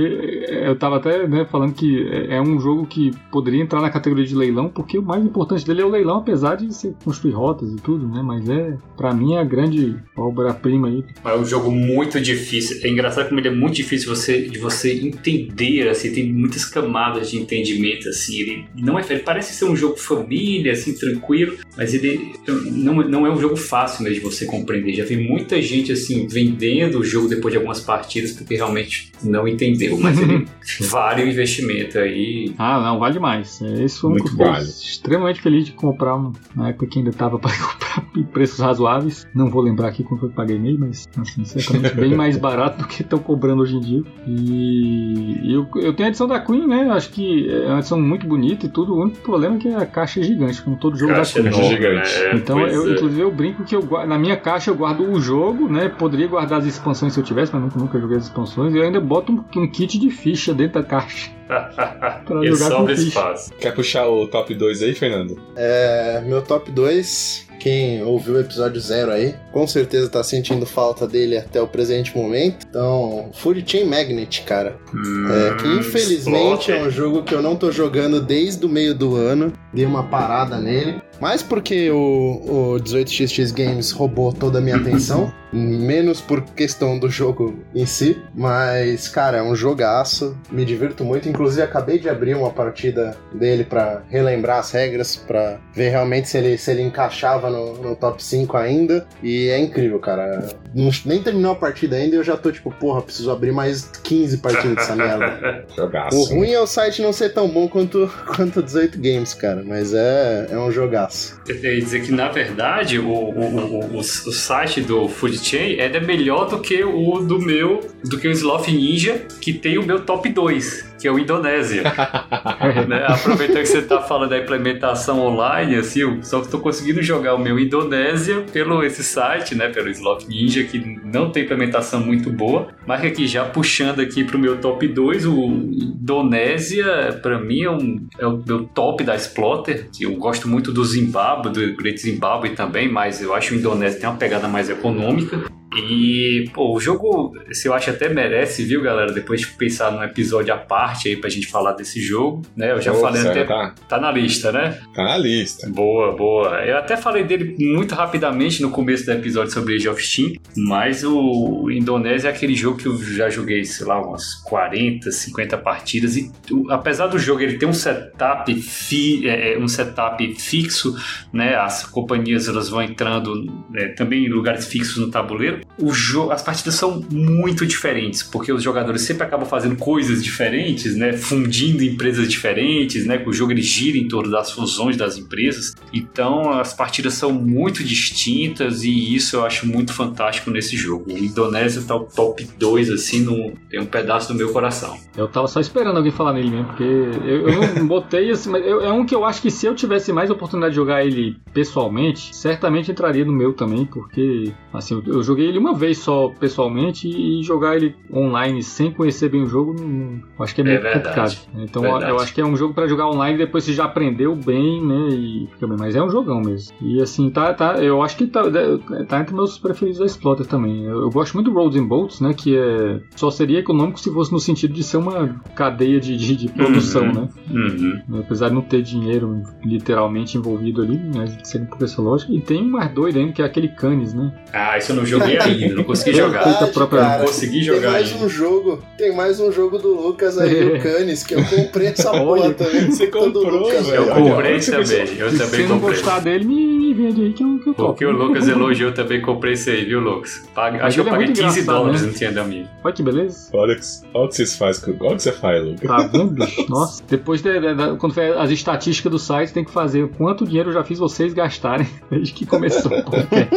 eu tava até né, falando que é é um jogo que poderia entrar na categoria de leilão, porque o mais importante dele é o leilão, apesar de você construir rotas e tudo, né? Mas é, pra mim, é a grande obra-prima aí. É um jogo muito difícil. É engraçado como ele é muito difícil você, de você entender, assim, tem muitas camadas de entendimento, assim. Ele não é, ele parece ser um jogo família, assim, tranquilo, mas ele não, não é um jogo fácil mesmo de você compreender. Já vi muita gente, assim, vendendo o jogo depois de algumas partidas porque realmente não entendeu, mas ele vale o investimento aí. Ah, não, vale demais. É, Esse foi um Muito que fiquei vale. extremamente feliz de comprar na época que ainda tava para comprar em preços razoáveis. Não vou lembrar aqui quanto que paguei nele, mas assim, certamente bem mais barato do que estão cobrando hoje em dia. E eu, eu tenho a edição da Queen, né? Acho que é uma edição muito bonita e tudo. O único problema é que a caixa é gigante, como todo jogo Caixa da Queen. enorme. enorme, gigante. né? Então, eu, é. inclusive, eu brinco que eu, guardo- na minha caixa eu guardo o jogo, né? Poderia guardar as expansões se eu tivesse, mas nunca, nunca joguei as expansões. E eu ainda boto um, um kit de ficha dentro da caixa. Pra jogar com sobra ficha. espaço. Quer puxar o top 2 aí, Fernando? É, meu top 2, quem ouviu o episódio zero aí, com certeza tá sentindo falta dele até o presente momento. Então, Fury Chain Magnet, cara. É, que Hum, infelizmente é Splotter. um jogo que eu não tô jogando desde o meio do ano. Dei uma parada nele. Mais porque o, o 18xx Games roubou toda a minha atenção. menos por questão do jogo em si. Mas, cara, é um jogaço. Me divirto muito. Inclusive, acabei de abrir uma partida dele pra relembrar as regras, pra ver realmente se ele, se ele encaixava no, no top 5 ainda. E é incrível, cara. Nem terminou a partida ainda e eu já tô tipo, porra, preciso abrir mais 15 partidas dessa merda. Jogaço. O ruim é o site não ser tão bom quanto, quanto 18 Games, cara. Mas é, é um jogaço. Eu ia dizer que, na verdade, o, o, o, o, o site do Food Chain é melhor do que o do meu, do que o Sloth Ninja, que tem o meu top 2, que é o Indonésia. né? Aproveitando que você tá falando da implementação online, assim, eu só tô conseguindo jogar o meu Indonésia pelo esse site, né? Pelo Sloth Ninja, que não tem implementação muito boa. Mas aqui, já puxando aqui pro meu top 2, o Indonésia, pra mim, é, um, é o meu top da Splotter, que eu gosto muito do Zimbábue, do Great Zimbabwe também, mas eu acho que o Indonésia tem uma pegada mais econômica. E, pô, o jogo, se eu acho até merece, viu, galera? Depois de pensar num episódio à parte aí pra gente falar desse jogo, né? Eu já Ô, falei até. Tá, Tá na lista, né? tá na lista. Boa, boa. Eu até falei dele muito rapidamente no começo do episódio sobre Age of Steam, mas o Indonésia é aquele jogo que eu já joguei, sei lá, umas 40, 50 partidas e apesar do jogo ele ter um setup fi, é, é, um setup fixo, né? As companhias elas vão entrando né, também em lugares fixos no tabuleiro. O jogo, as partidas são muito diferentes, porque os jogadores sempre acabam fazendo coisas diferentes, né? Fundindo empresas diferentes, né? Que o jogo ele gira em torno das fusões das empresas. Então as partidas são muito distintas e isso eu acho muito fantástico nesse jogo. O Indonésia tá o top 2, assim, no, tem um pedaço do meu coração. Eu tava só esperando alguém falar nele mesmo, porque eu, eu não botei assim, mas eu- é um que eu acho que se eu tivesse mais oportunidade de jogar ele pessoalmente, certamente entraria no meu também, porque assim, eu, eu joguei ele uma vez só pessoalmente e jogar ele online sem conhecer bem o jogo, não, acho que é meio É complicado. Então verdade. eu acho que é um jogo pra jogar online depois você já aprendeu bem, né? E fica bem, mas é um jogão mesmo. E assim, tá, tá, eu acho que tá, tá entre meus preferidos da Exploiter também. Eu, eu gosto muito do Roads and Bolts, né? Que é só seria econômico se fosse no sentido de ser uma cadeia de, de, de produção, Uhum. né? Uhum. Apesar de não ter dinheiro literalmente envolvido ali, mas seria por essa lógica. E tem um mais doido ainda, que é aquele Canis, né? Ah, isso eu não joguei ainda, não consegui jogar. Verdade, cara. Não consegui Tem jogar mais ainda. um jogo, tem mais um jogo do Lucas aí, o Canis, que eu comprei essa porra Olha, também. você conta do comprou, Lucas, velho. Eu comprei você também, eu Se também você não comprei. gostar dele, me, vende aí que eu, que eu topo. Porque o Lucas elogiou, eu também comprei esse aí, viu, Lucas? Paga- acho que eu é paguei muito 15 engraçado, dólares né? no Tinha da minha. Olha que beleza. Olha, que- olha o que vocês fazem. com- Olha o que você faz, Lucas. Tá vendo, bicho? Nossa. Depois, de, de- de- quando for as estatísticas do site, tem que fazer quanto dinheiro eu já fiz vocês gastarem desde que começou. o podcast.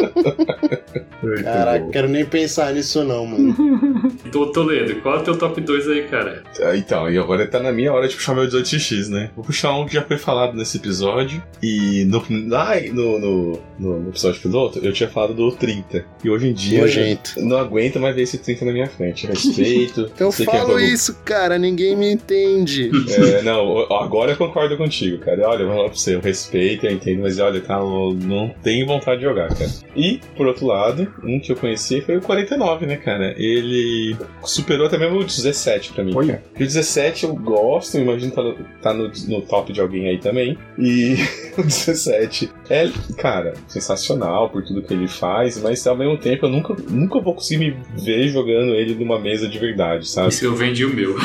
Muito Quero nem pensar nisso não, mano. Tô, Toledo, qual é o teu top 2 aí, cara? Ah, Então, e agora tá na minha hora de puxar meu 18x, né? Vou puxar um que já foi falado nesse episódio. E no, lá no, no, no, no episódio piloto, eu tinha falado do 30. E hoje em dia. Nojento. eu Não aguento mais ver esse 30 na minha frente. Respeito. Eu é falo bagulho. isso, cara, ninguém me entende. É, não, agora eu concordo contigo, cara. Olha, eu vou falar pra você, eu respeito, eu entendo, mas olha, tá, eu não tenho vontade de jogar, cara. E, por outro lado, um que eu conheci foi o 49, né, cara? Ele superou até mesmo o 17 pra mim, cara. O 17 eu gosto, imagino que tá, no, tá no, no top de alguém aí também. E o 17 é, cara, sensacional por tudo que ele faz, mas ao mesmo tempo eu nunca, nunca vou conseguir me ver jogando ele numa mesa de verdade, sabe? Isso eu vendi o meu.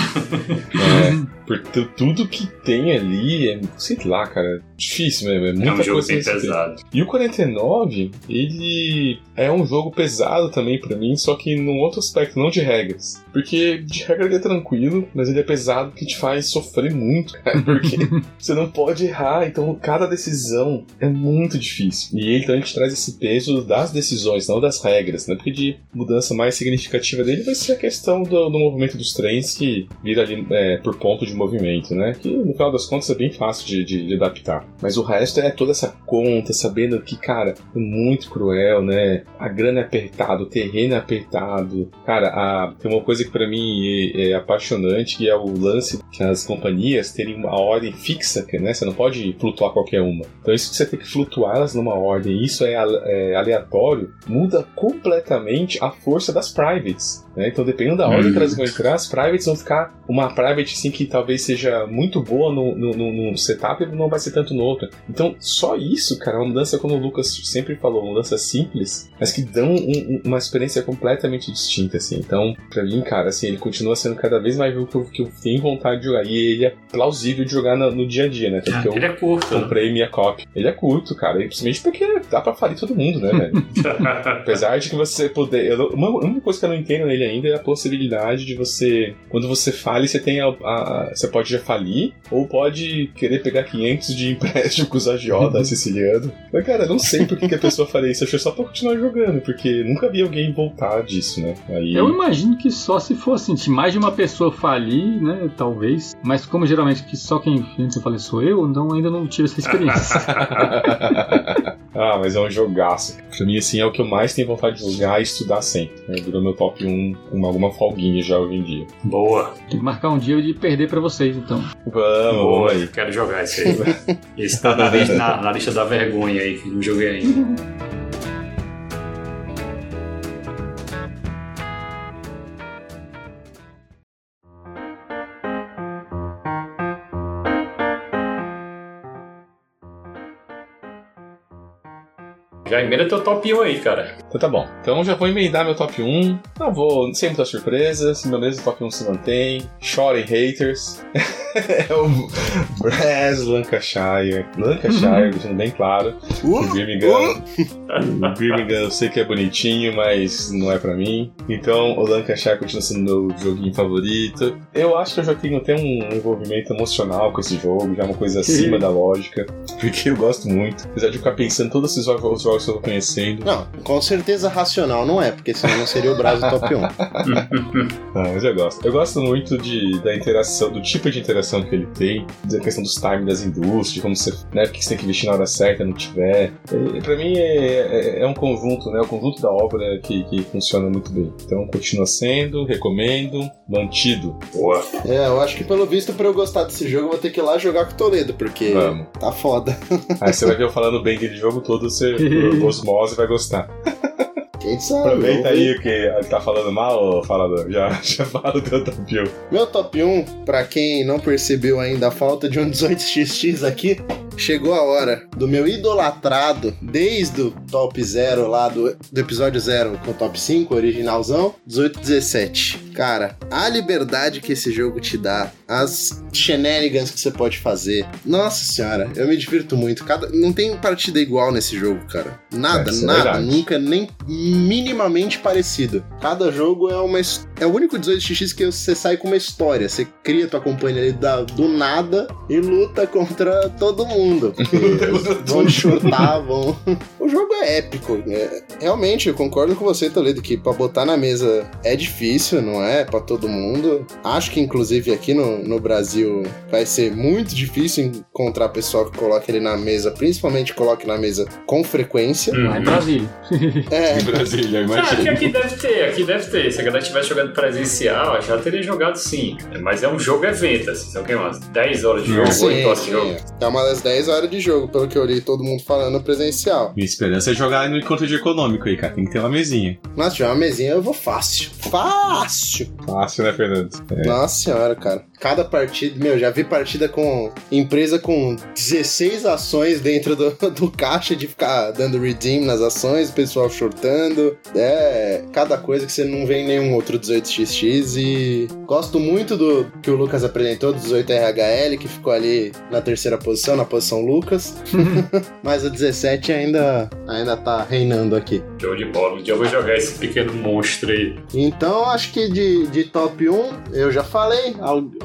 É, por tu- tudo que tem ali é, sei lá, cara, difícil mesmo. É, muita é um jogo coisa bem tempo. pesado. E o 49, ele é um jogo pesado também pra mim, só que num outro aspecto, não de regras. Porque de regra ele é tranquilo, mas ele é pesado que te faz sofrer muito, cara, porque você não pode errar, então cada decisão é muito difícil. E ele também te traz esse peso das decisões, não das regras, né? Porque de mudança mais significativa dele vai ser a questão do, do movimento dos trens que vira ali é, por ponto de movimento, né? Que no final das contas é bem fácil de, de- de adaptar. Mas o resto é toda essa conta, sabendo que, cara, é muito cruel, né? A grana é apertada, o terreno é apertado. Cara, a- tem uma coisa que pra mim é, apaixonante, que é o lance que as companhias terem uma ordem fixa, que, né? Você não pode flutuar qualquer uma. Então isso que você tem que flutuar elas numa ordem, isso é, é aleatório, muda completamente a força das privates. Né? Então, dependendo da ordem Hum. que elas vão entrar, as privates vão ficar uma private assim que talvez seja muito boa no, no, no- no setup e não vai ser tanto no outro. Então, só isso, cara, é uma mudança, como o Lucas sempre falou, uma mudança simples, mas que dão um- um- uma experiência completamente distinta, assim. Então, pra mim, cara, assim, ele continua sendo cada vez mais jogo que eu, eu tenho vontade de jogar. E ele é plausível de jogar no, no dia a dia, né? Tanto que eu Ele é curto. né? comprei minha copy. Ele é curto, cara, e principalmente porque dá pra falir todo mundo, né, velho? Apesar de que você poder. eu uma única coisa que eu não entendo nele ainda é a possibilidade de você. Quando você fale, você tem a. a- você pode já falir, ou pode querer pegar 500 de empréstimo com os agiota siciliano. Mas, cara, eu não sei por que, que a pessoa faria isso. Eu achei só pra continuar jogando, porque nunca vi alguém voltar disso, né? Aí. Eu imagino que só se for assim, mais de uma pessoa falir, né? Talvez. Mas como geralmente que só quem quem sou eu, então ainda não tive essa experiência. ah, mas é um jogaço. Pra mim, assim, é o que eu mais tenho vontade de jogar e estudar sempre. Né? Virou meu top 1 com alguma folguinha já hoje em dia. Boa. Tem que marcar um dia de perder pra vocês, então. Vamos, Boa. aí. Quero jogar esse aí. Esse tá na, lista- na- na lista da vergonha aí, que não joguei ainda. Já emenda teu top 1 aí, cara. Então tá bom. Então já vou emendar meu top 1. Não vou, sem muitas surpresas. Meu mesmo top 1 se mantém. Chorem haters. é o Brass Lancashire. Lancashire, deixando bem claro. O Birmingham. O Birmingham eu sei que é bonitinho, mas não é pra mim. Então o Lancashire continua sendo meu joguinho favorito. Eu acho que eu já tenho até um envolvimento emocional com esse jogo, já é uma coisa acima da lógica. Porque eu gosto muito. Apesar de eu ficar pensando todos esses jogos, os jogos que eu tô conhecendo. Não, com certeza racional não é, porque senão não seria o Brasil top 1. Ah, mas eu gosto. Eu gosto muito de, da interação, do tipo de interação que ele tem, da questão dos times das indústrias, de como você, né, o que você tem que investir na hora certa, não tiver. E, pra mim é, é, é um conjunto, né, o conjunto da obra que, que funciona muito bem. Então continua sendo, recomendo, mantido. Boa. É, eu acho que pelo visto, pra eu gostar desse jogo, eu vou ter que ir lá jogar com o Toledo, porque Vamos. tá foda. Aí você vai ver eu falando bem dele jogo todo, você por osmose vai gostar. Quem sabe? Aproveita aí que tá falando mal, falador. Já, já fala o teu top 1. Meu top 1, pra quem não percebeu ainda a falta de um 18xx aqui, chegou a hora do meu idolatrado, desde o top 0 lá do, do episódio 0 com o top 5, originalzão, 18-17. Cara, a liberdade que esse jogo te dá, as shenanigans que você pode fazer. Nossa senhora, eu me divirto muito. Cada, não tem partida igual nesse jogo, cara. Nada, Essa é nada, verdade. nunca nem minimamente parecido. Cada jogo é uma é o único 18x que você sai com uma história. Você cria tua companhia ali do nada e luta contra todo mundo. Eles vão chutar, vão. O jogo é épico. é- realmente, eu concordo com você, Toledo, que pra botar na mesa é difícil, não é? Pra todo mundo. Acho que, inclusive, aqui no, no Brasil vai ser muito difícil encontrar pessoal que coloque ele na mesa, principalmente coloque na mesa com frequência. Hum. Em Brasília. É, Em Brasília, Ah, aqui, imagina. aqui deve ter, aqui deve ter. Se a galera estivesse jogando presencial, já teria jogado sim. Mas é um jogo evento, assim. São o quê? Umas 10 horas de jogo, Sim, 8 horas de jogo. É uma das 10 horas de jogo, pelo que eu li todo mundo falando presencial. Minha esperança é jogar no encontro de econômico aí, cara. Tem que ter uma mesinha. Nossa, se tiver uma mesinha, eu vou fácil. Fácil! Fácil, né, Fernando? É. Nossa senhora, cara. Cada partida, meu, já vi partida com empresa com 16 ações dentro do, do caixa de ficar dando redeem nas ações, o pessoal shortando. É, cada coisa que você não vê em nenhum outro 18xx e gosto muito do que o Lucas apresentou do 18RHL, que ficou ali na terceira posição, na posição Lucas. Mas o 17 ainda ainda tá reinando aqui. Show de bola. Um dia eu vou jogar esse pequeno monstro aí. Então, acho que de, de top 1, eu já falei.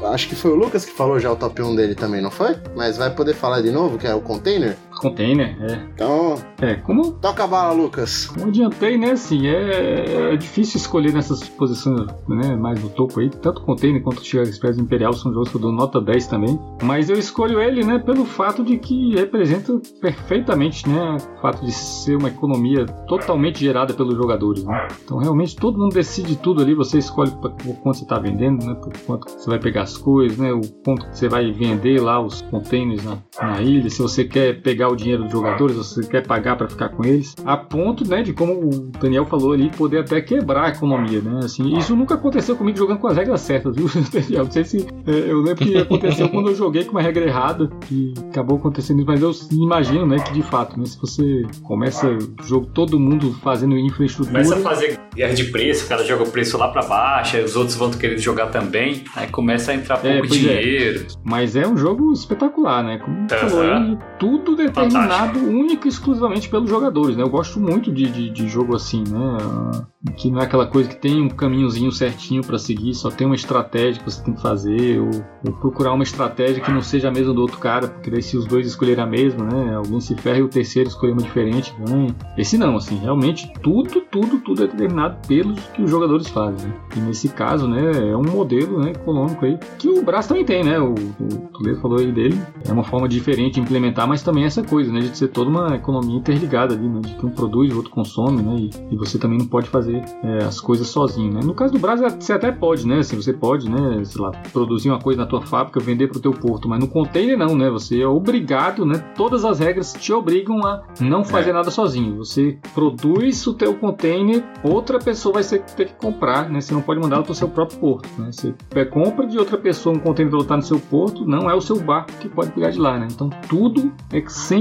Acho que foi o Lucas que falou já o top 1 dele também, não foi? Mas vai poder falar de novo, que é o container? Container, é. Então, É, como toca a bala, Lucas. Como adiantei, né, assim, é, é difícil escolher nessas posições, né, mais no topo aí. Tanto o Container quanto o Chicago Express Imperial são jogos que eu dou nota 10 também. Mas eu escolho ele, né, pelo fato de que representa perfeitamente, né, o fato de ser uma economia totalmente gerada pelos jogadores, né. Então, realmente, todo mundo decide tudo ali, você escolhe pra- por quanto você está vendendo, né, por quanto você vai pegar as coisas, né, o quanto você vai vender lá os containers na, na ilha, se você quer pegar o dinheiro dos jogadores, você quer pagar para ficar com eles, a ponto, né, de como o Daniel falou ali, poder até quebrar a economia, né, assim, isso nunca aconteceu comigo jogando com as regras certas, viu, Daniel? Não sei se, é, eu lembro que aconteceu quando eu joguei com uma regra errada e acabou acontecendo isso, mas eu imagino, né, que de fato, né, se você começa o jogo, todo mundo fazendo infraestrutura... Começa a fazer guerra de preço, o cara joga o preço lá pra baixo, aí os outros vão querer jogar também, aí começa a entrar É, pouco é. dinheiro. Mas é um jogo espetacular, né? Como falou tudo determinado único e exclusivamente pelos jogadores, né? Eu gosto muito de, de, de jogo assim, né? Que não é aquela coisa que tem um caminhozinho certinho pra seguir, só tem uma estratégia que você tem que fazer, ou, ou procurar uma estratégia que não seja a mesma do outro cara, porque daí se os dois escolherem a mesma, né? Alguém se ferra e o terceiro escolher uma diferente, ganha. Esse não, assim, realmente tudo, tudo, tudo é determinado pelos que os jogadores fazem. Né? E nesse caso, né, é um modelo né, econômico aí que o Brás também tem, né? O, o falou aí dele. É uma forma diferente de implementar, mas também essa coisa, né? De ser toda uma economia interligada ali, né? De que um produz, o outro consome, né? E, e você também não pode fazer é, as coisas sozinho, né? No caso do Brás, você até pode, né? Assim, você pode, né? Sei lá, produzir uma coisa na tua fábrica, vender pro teu porto, mas no container não, né? Você é obrigado, né? Todas as regras te obrigam a não fazer nada sozinho. Você produz o teu container, outra pessoa vai ter que comprar, né? Você não pode mandá-lo pro seu próprio porto, né? Você compra de outra pessoa um container para botar no seu porto, não é o seu barco que pode pegar de lá, né? Então tudo é 100%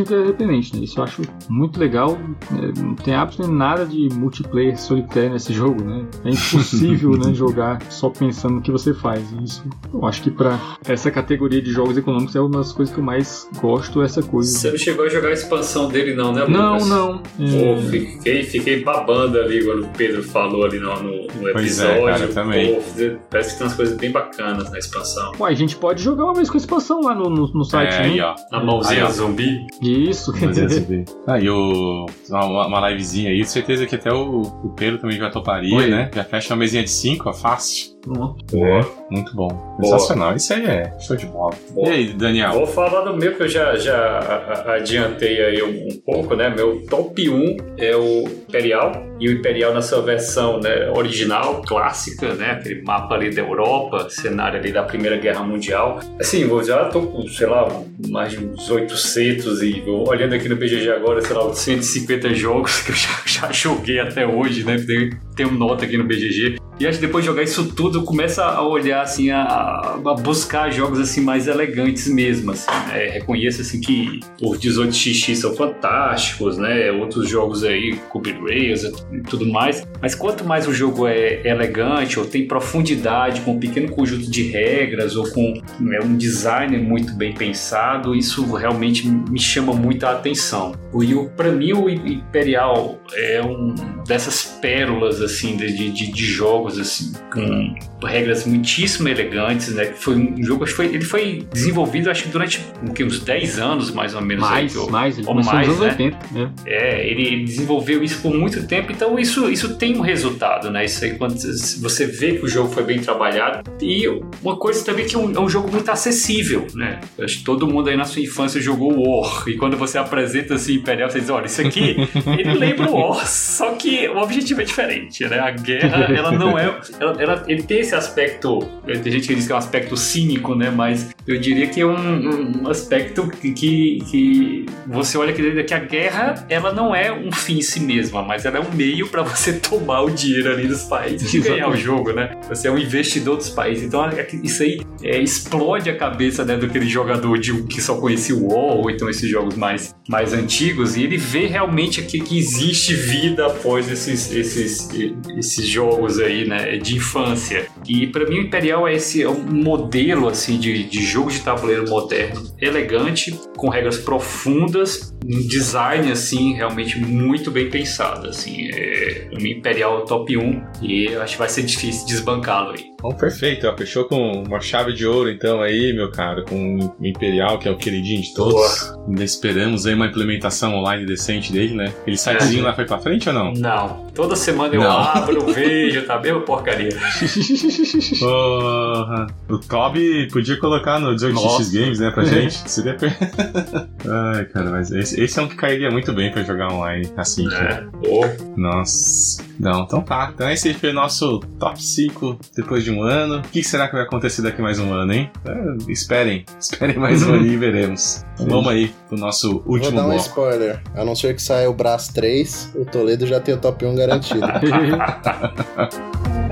interdependente, né? Isso eu acho muito legal. né? Não tem absolutamente nada de multiplayer solitário nesse jogo, né? É impossível, né, jogar só pensando no que você faz. Isso, eu acho que para essa categoria de jogos econômicos é uma das coisas que eu mais gosto, essa coisa. Você não chegou a jogar a expansão dele não, né, Não, Lucas? não. Pô, É, fiquei, fiquei babando ali quando o Pedro falou ali no, no, no Pois é, episódio. cara, também. Pô, parece que tem umas coisas bem bacanas na expansão. Ué, a gente pode jogar uma vez com a expansão lá no, no, no site, É, né? aí, ó. Na mãozinha Aí, ó. Zumbi. Isso. Essa ver. Ah, e o, uma, uma livezinha aí, certeza que até o, o Pedro também já toparia, Oi. né? Já fecha uma mesinha de 5, ó, fácil. Pronto. É, muito bom. Sensacional. Isso aí é show de bola. Boa. E aí, Daniel? Vou falar do meu que eu já, já adiantei aí um, um pouco, né? Meu top 1 é o Imperial. E o Imperial na sua versão né, original, clássica, né? Aquele mapa ali da Europa, cenário ali da Primeira Guerra Mundial. Assim, eu já tô com, sei lá, mais de uns 800 e vou olhando aqui no BGG agora, sei lá, uns 150 jogos que eu já, já joguei até hoje, né? Tem, um nota aqui no BGG. E acho que depois de jogar isso tudo começa a olhar assim, a, a buscar jogos assim mais elegantes mesmo, assim, né? Reconheço assim que os 18xx são fantásticos, né? Outros jogos aí, Cube Rails e tudo mais. Mas quanto mais o jogo é elegante ou tem profundidade, com um pequeno conjunto de regras ou com né, um design muito bem pensado, isso realmente me chama muita atenção. E para mim o Imperial é um dessas pérolas assim de, de, de jogos assim com regras muitíssimo elegantes, né? Foi um jogo, acho que foi, ele foi desenvolvido acho que durante uns 10 anos mais ou menos. Mais, aí, mais, ele ou mais, né? 80, né? É, ele desenvolveu isso por muito tempo, então isso, isso tem um resultado, né? Isso aí quando você vê que o jogo foi bem trabalhado. E uma coisa também que é um, é um jogo muito acessível, né? Eu acho que todo mundo aí na sua infância jogou War, e quando você apresenta assim Imperial, você diz, olha, isso aqui, ele lembra o War, só que o objetivo é diferente, né? A guerra, ela não é... Ela, ela- ele tem esse aspecto, tem gente que diz que é um aspecto cínico, né? Mas eu diria que é um, um aspecto que, que, que você olha que, que a guerra, ela não é um fim em si mesma, mas ela é um meio para você tomar o dinheiro ali dos países e ganhar o jogo, né? Você é um investidor dos países. Então é que isso aí é, explode a cabeça né, daquele jogador de, que só conhecia o WoW, ou então esses jogos mais, mais antigos, e ele vê realmente aqui que existe vida após esses, esses, esses jogos aí, né, de infância. E para mim o Imperial é esse é um modelo assim de, de jogo de tabuleiro moderno, elegante, com regras profundas, um design assim realmente muito bem pensado, assim, é um Imperial top 1 e acho que vai ser difícil desbancá-lo aí. Bom, perfeito. Ó, fechou com uma chave de ouro, então, aí, meu cara, com o Imperial, que é o queridinho de todos. Ainda esperamos aí uma implementação online decente dele, né? Aquele sitezinho lá foi pra frente ou não? Não, toda semana eu Não. abro, vejo, tá mesmo porcaria. Porra. O Toby podia colocar no 18x Nossa. Games, né, pra gente. Seria per... Ai, cara, mas esse, esse é um que cairia muito bem pra jogar online, assim. cara. É. Ô, Nossa. Não, então tá. Então esse foi o nosso top 5 depois de um ano. O que será que vai acontecer daqui mais um ano, hein? É, esperem. Esperem mais um ano e veremos. Então vamos aí pro nosso Vou último dar um bloco. spoiler. A não ser que saia o Brás 3, o Toledo já tem o top 1 garantido. 哈哈哈哈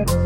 哈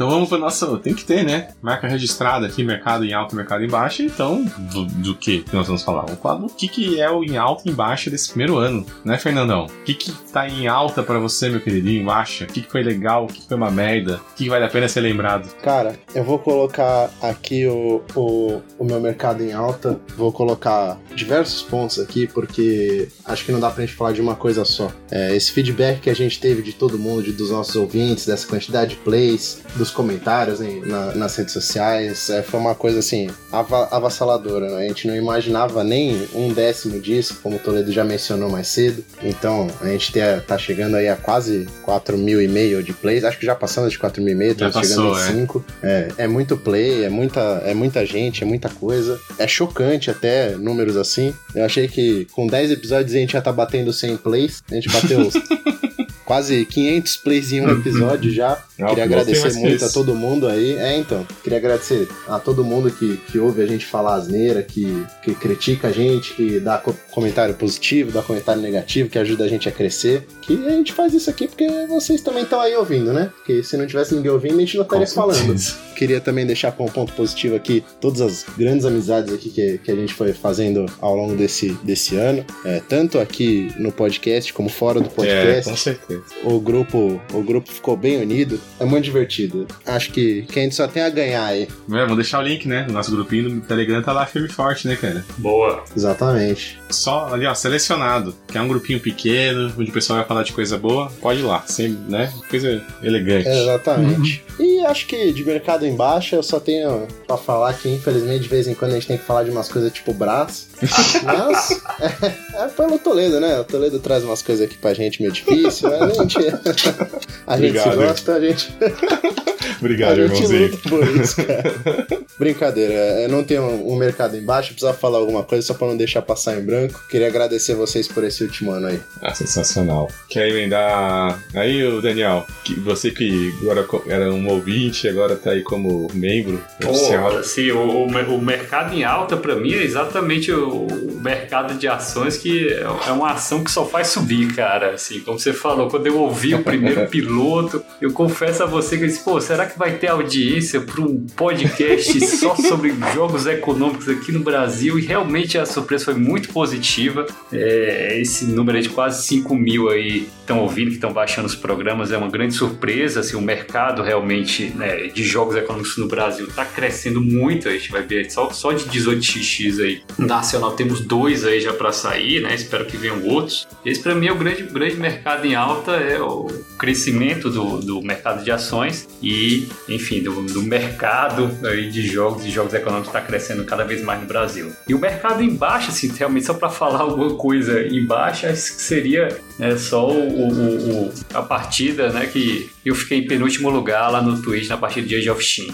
então vamos pro nosso. Tem que ter, né? Marca registrada aqui, mercado em alta, mercado em baixa. Então, do, do que nós vamos falar? Vamos falar do que, que é o em alta e em baixa desse primeiro ano, né, Fernandão? O que, que tá em alta pra você, meu queridinho, baixa? O que, que foi legal? O que, que foi uma merda? O que, que vale a pena ser lembrado? Cara, eu vou colocar aqui o, o, o meu mercado em alta. Vou colocar diversos pontos aqui, porque acho que não dá pra gente falar de uma coisa só. É, esse feedback que a gente teve de todo mundo, de, dos nossos ouvintes, dessa quantidade de plays, dos comentários em- na- nas redes sociais, é, foi uma coisa assim, ava- avassaladora. né? A gente não imaginava nem um décimo disso, como o Toledo já mencionou mais cedo. Então, a gente te- tá chegando aí a quase 4 mil e meio de plays. Acho que já passamos de 4 mil e meio, estamos chegando em é. 5. É, é muito play, é muita, é muita gente, é muita coisa. É chocante até números assim. Eu achei que com 10 episódios a gente já tá batendo 100 plays. A gente bateu quase 500 plays em um episódio já. Ah, Queria agradecer muito a todo mundo aí. É, então. Queria agradecer a todo mundo que, que ouve a gente falar asneira, que, que critica a gente, que dá co- comentário positivo, dá comentário negativo, que ajuda a gente a crescer. Que a gente faz isso aqui porque vocês também estão aí ouvindo, né? Porque se não tivesse ninguém ouvindo, a gente não estaria falando. Queria também deixar como ponto positivo aqui todas as grandes amizades aqui que, que a gente foi fazendo ao longo desse, desse ano. É, tanto aqui no podcast como fora do É, podcast com certeza. O grupo, o grupo ficou bem unido. É muito divertido. Acho que, que a gente só tem a ganhar aí. É, vou deixar o link, né? Do nosso grupinho do Telegram tá lá firme e forte, né, cara? boa. Exatamente. Só ali, ó, selecionado. Que é um grupinho pequeno, onde o pessoal vai falar de coisa boa. Pode ir lá, sempre, né? Coisa elegante. É, exatamente. E acho que de mercado em baixa eu só tenho pra falar que infelizmente de vez em quando a gente tem que falar de umas coisas tipo braço. Mas é, é pelo Toledo, né? O Toledo traz umas coisas aqui pra gente meio difícil, mas a gente. A gente se Obrigado. gosta, a gente. Obrigado, a gente irmãozinho. luta por isso, cara. Brincadeira, é, não tem um, mercado embaixo, precisava falar alguma coisa só pra não deixar passar em branco. Queria agradecer vocês por esse último ano aí. Ah, sensacional. Quer emendar aí, o Daniel? Que você que agora era um ouvinte, agora tá aí como membro oficial. Pô, sim, o, o, mer- o mercado em alta, pra mim, é exatamente o, o mercado de ações que é é uma ação que só faz subir, cara. Assim, como você falou, quando eu ouvi o primeiro piloto, eu confesso a você que eu disse, pô, será que vai ter audiência para um podcast só sobre jogos econômicos aqui no Brasil? E realmente a surpresa foi muito positiva. É, esse número de quase 5 mil aí estão ouvindo, que estão baixando os programas, é uma grande surpresa. Assim, o mercado realmente né, de jogos econômicos no Brasil está crescendo muito. A gente vai ver só, só de 18x aí. Nacional temos dois aí já para sair, né? Espero que venham outros. Esse para mim é o grande, grande mercado em alta, é o crescimento do, do mercado de ações e, enfim, do, do mercado aí de jogos e jogos econômicos está crescendo cada vez mais no Brasil. E o mercado em baixa, assim, realmente só para falar alguma coisa em baixa, acho que seria né, só o, o- o- a partida, né, que eu fiquei em penúltimo lugar lá no Twitch na partida de Age of Steam.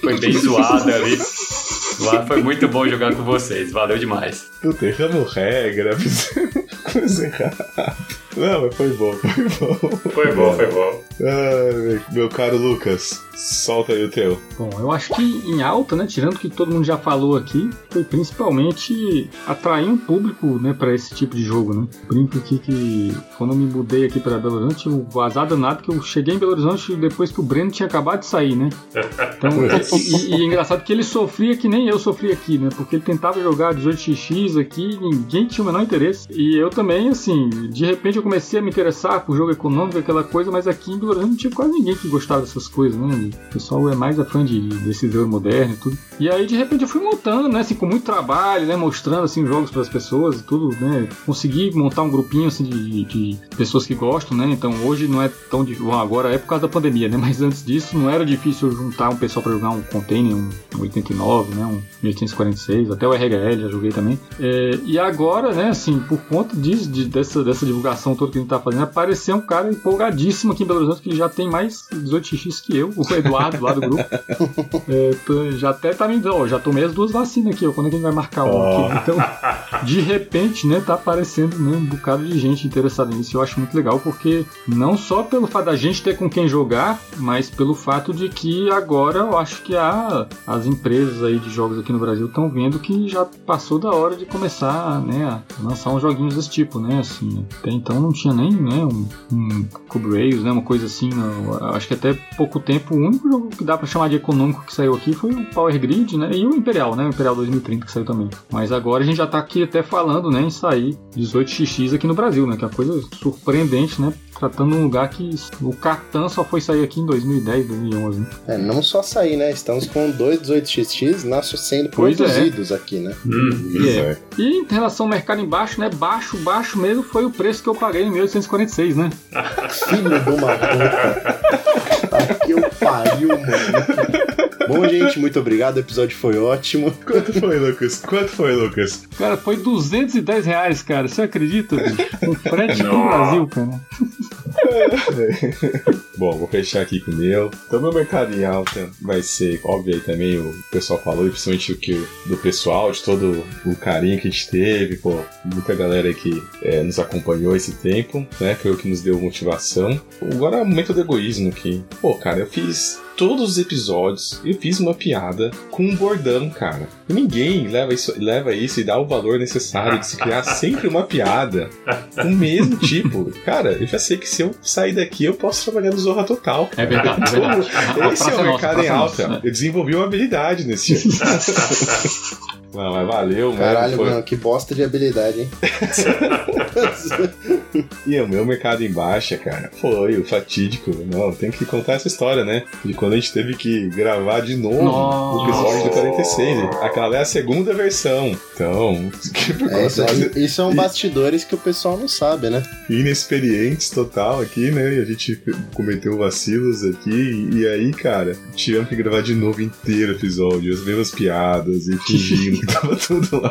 Foi bem zoada ali. Lá foi muito bom jogar com vocês, valeu demais. Puta, erramos regra, fizemos coisa errada. Não, mas foi bom, foi bom. Foi bom, foi bom. Ai, meu caro Lucas, solta aí o teu. Bom, eu acho que em alta, né, tirando o que todo mundo já falou aqui, foi principalmente atrair um público, né, para esse tipo de jogo, né. Brinco aqui que quando eu me mudei aqui para Belo Horizonte, o azar danado que eu cheguei em Belo Horizonte depois que o Breno tinha acabado de sair, né. Então, e, e é engraçado que ele sofria que nem eu sofri aqui, né, porque ele tentava jogar 18x aqui, ninguém tinha o menor interesse. E eu também, assim, de repente eu comecei a me interessar por jogo econômico, aquela coisa, mas aqui em Horizonte não tinha quase ninguém que gostava dessas coisas, né? O pessoal é mais a fã de, desse jogo moderno e tudo. E aí, de repente, eu fui montando, né? Assim, com muito trabalho, né? Mostrando, assim, jogos para as pessoas e tudo, né? Consegui montar um grupinho, assim, de, de pessoas que gostam, né? Então, hoje não é tão difícil. Bom, agora é por causa da pandemia, né? Mas antes disso, não era difícil juntar um pessoal para jogar um Container, um 89, né? Um 1846, até o RHL já joguei também. É, e agora, né, assim, por conta disso, de- dessa, dessa divulgação toda que a gente tá fazendo, apareceu um cara empolgadíssimo aqui em Belo Horizonte que já tem mais 18x que eu, o Eduardo lá do grupo. É, já até tá me dando, ó, já tomei as duas vacinas aqui, ó, quando é que a gente vai marcar uma aqui? Então, de repente, né, tá aparecendo né, um bocado de gente interessada nisso. Eu acho muito legal, porque não só pelo fato da gente ter com quem jogar, mas pelo fato de que agora eu acho que a, as empresas aí de jogos aqui no Brasil estão vendo que já passou da hora de começar né, a lançar uns joguinhos desse tipo, né? Assim, até então não tinha nem né, um, um né, uma coisa assim. não. Acho que até pouco tempo o único jogo que dá pra chamar de econômico que saiu aqui foi o Power Grid, né? E o Imperial, né? O Imperial 2030 que saiu também. Mas agora a gente já tá aqui até falando, né, em sair 18xx aqui no Brasil, né? Que é uma coisa surpreendente, né? Tratando um lugar que o Catan só foi sair aqui em 2010, 2011. né? É, não só sair, né? Estamos com dois 18xx nasce sendo Pois é. produzidos aqui, né? Hum, Isso é. é. E em relação ao mercado embaixo, né? Baixo, baixo mesmo foi o preço que eu paguei em 1846, né? Filho de uma puta. Tá que eu pariu, mano. Bom, gente, muito obrigado. O episódio foi ótimo. Quanto foi, Lucas? Quanto foi, Lucas? Cara, foi 210 reais, cara. Você acredita? bicho? Com frete no Brasil, cara. Bom, vou fechar aqui com o meu. Então, meu mercado em alta vai ser, óbvio, aí também o pessoal falou, e principalmente o que do pessoal, de todo o carinho que a gente teve, pô, muita galera que é, nos acompanhou esse tempo, né? Foi o que nos deu motivação. Agora é o momento do egoísmo que, pô, cara, eu fiz todos os episódios, eu fiz uma piada com um bordão, cara. E ninguém leva isso, leva isso e dá o valor necessário de se criar sempre uma piada com o mesmo tipo. Cara, eu já sei que se eu sair daqui, eu posso trabalhar no Zorra Total. É verdade, é verdade. A Esse é o mercado em alta. nossa, né? Eu desenvolvi uma habilidade nesse ano. Não, mas valeu, mano. Caralho, mano, que bosta de habilidade, hein? E o meu mercado em baixa, cara, foi o fatídico. Não, tem que contar essa história, né? De quando a gente teve que gravar de novo Nossa. o episódio do 46. Aquela é a segunda versão. Então, que por É, isso, aí- isso são E- bastidores que o pessoal não sabe, né? inexperientes total aqui, né? E a gente cometeu vacilos aqui. E aí, cara, tivemos que gravar de novo inteiro o episódio, as mesmas piadas e fingindo que tava tudo lá.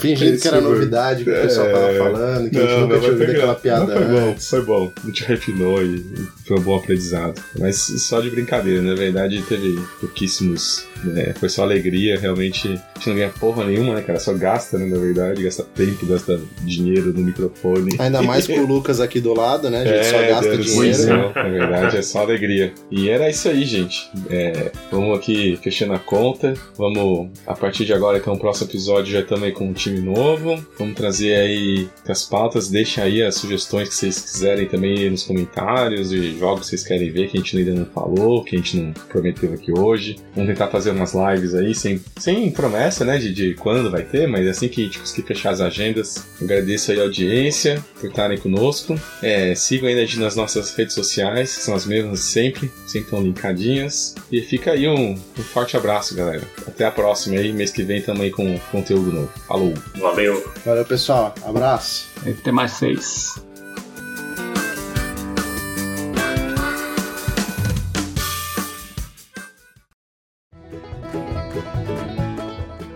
Fingindo Esse que era novidade que o pessoal É. tava falando, que a gente Não, nunca tinha ouvido aquela piada Foi bom, foi bom. A gente refinou e foi um bom aprendizado. Mas só de brincadeira, na verdade teve pouquíssimos. né, foi só alegria, realmente. A gente não ganha porra nenhuma, né, cara? Só gasta, né, na verdade. Gasta tempo, gasta dinheiro no microfone. Ainda mais com o Lucas aqui do lado, né? A gente só gasta Deus dinheiro. céu, Na verdade, é só alegria. E era isso aí, gente. É, vamos aqui fechando a conta. Vamos, a partir de agora, então, o próximo episódio já estamos aí com um time novo. Vamos trazer aí as pautas. Deixa aí as sugestões que vocês quiserem também nos comentários de jogos que vocês querem ver que a gente ainda não falou, que a gente não prometeu aqui hoje. Vamos tentar fazer umas lives aí, sem, sem promessa, né, de, de quando vai ter, mas assim que a gente conseguir fechar as agendas. Agradeço aí a audiência por estarem conosco. É, sigam ainda nas nossas redes sociais, que são as mesmas sempre, sempre estão linkadinhas. E fica aí um, um forte abraço, galera. Até a próxima aí, mês que vem também com conteúdo novo. Falou! Valeu. Valeu, pessoal. Abraço. Ter mais seis.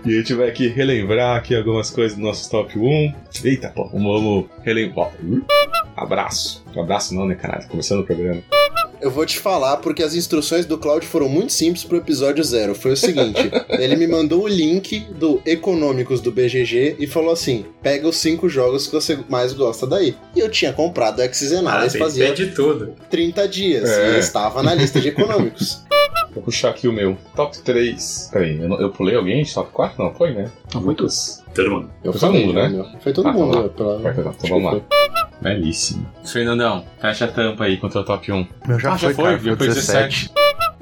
E a gente vai aqui relembrar aqui algumas coisas do nosso top 1. Eita, pô, vamos relembrar. Abraço. Abraço não, né, caralho? Começando o programa. Eu vou te falar porque as instruções do Claudio foram muito simples pro episódio zero. Foi o seguinte: ele me mandou o link do Econômicos do BGG e falou assim: pega os cinco jogos que você mais gosta daí. E eu tinha comprado o Ah, fazia de tudo. 30 dias É. e estava na lista de econômicos. Vou puxar aqui o meu. Top 3. Peraí, eu, eu pulei alguém de top 4? Não, foi, né? Não, foi Lucas. Todo mundo. Eu Foi todo mundo, né? meu. Foi todo Ah, mundo. então pela- Vai, então, vamos lá. Belíssimo. Fernandão, fecha a tampa aí contra o top 1. Meu já ah, já foi, foi, cara, já foi 17.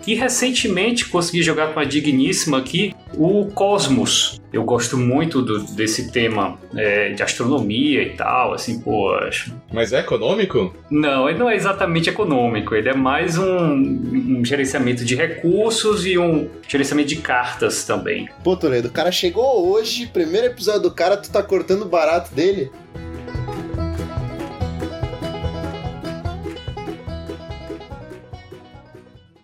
E recentemente consegui jogar com a digníssima aqui o Cosmos. Eu gosto muito do- desse tema é, de astronomia e tal, assim, pô, acho. Mas é econômico? Não, ele não é exatamente econômico, ele é mais um, um gerenciamento de recursos e um gerenciamento de cartas também. Pô, Toledo, o cara chegou hoje, primeiro episódio do cara, tu tá cortando o barato dele.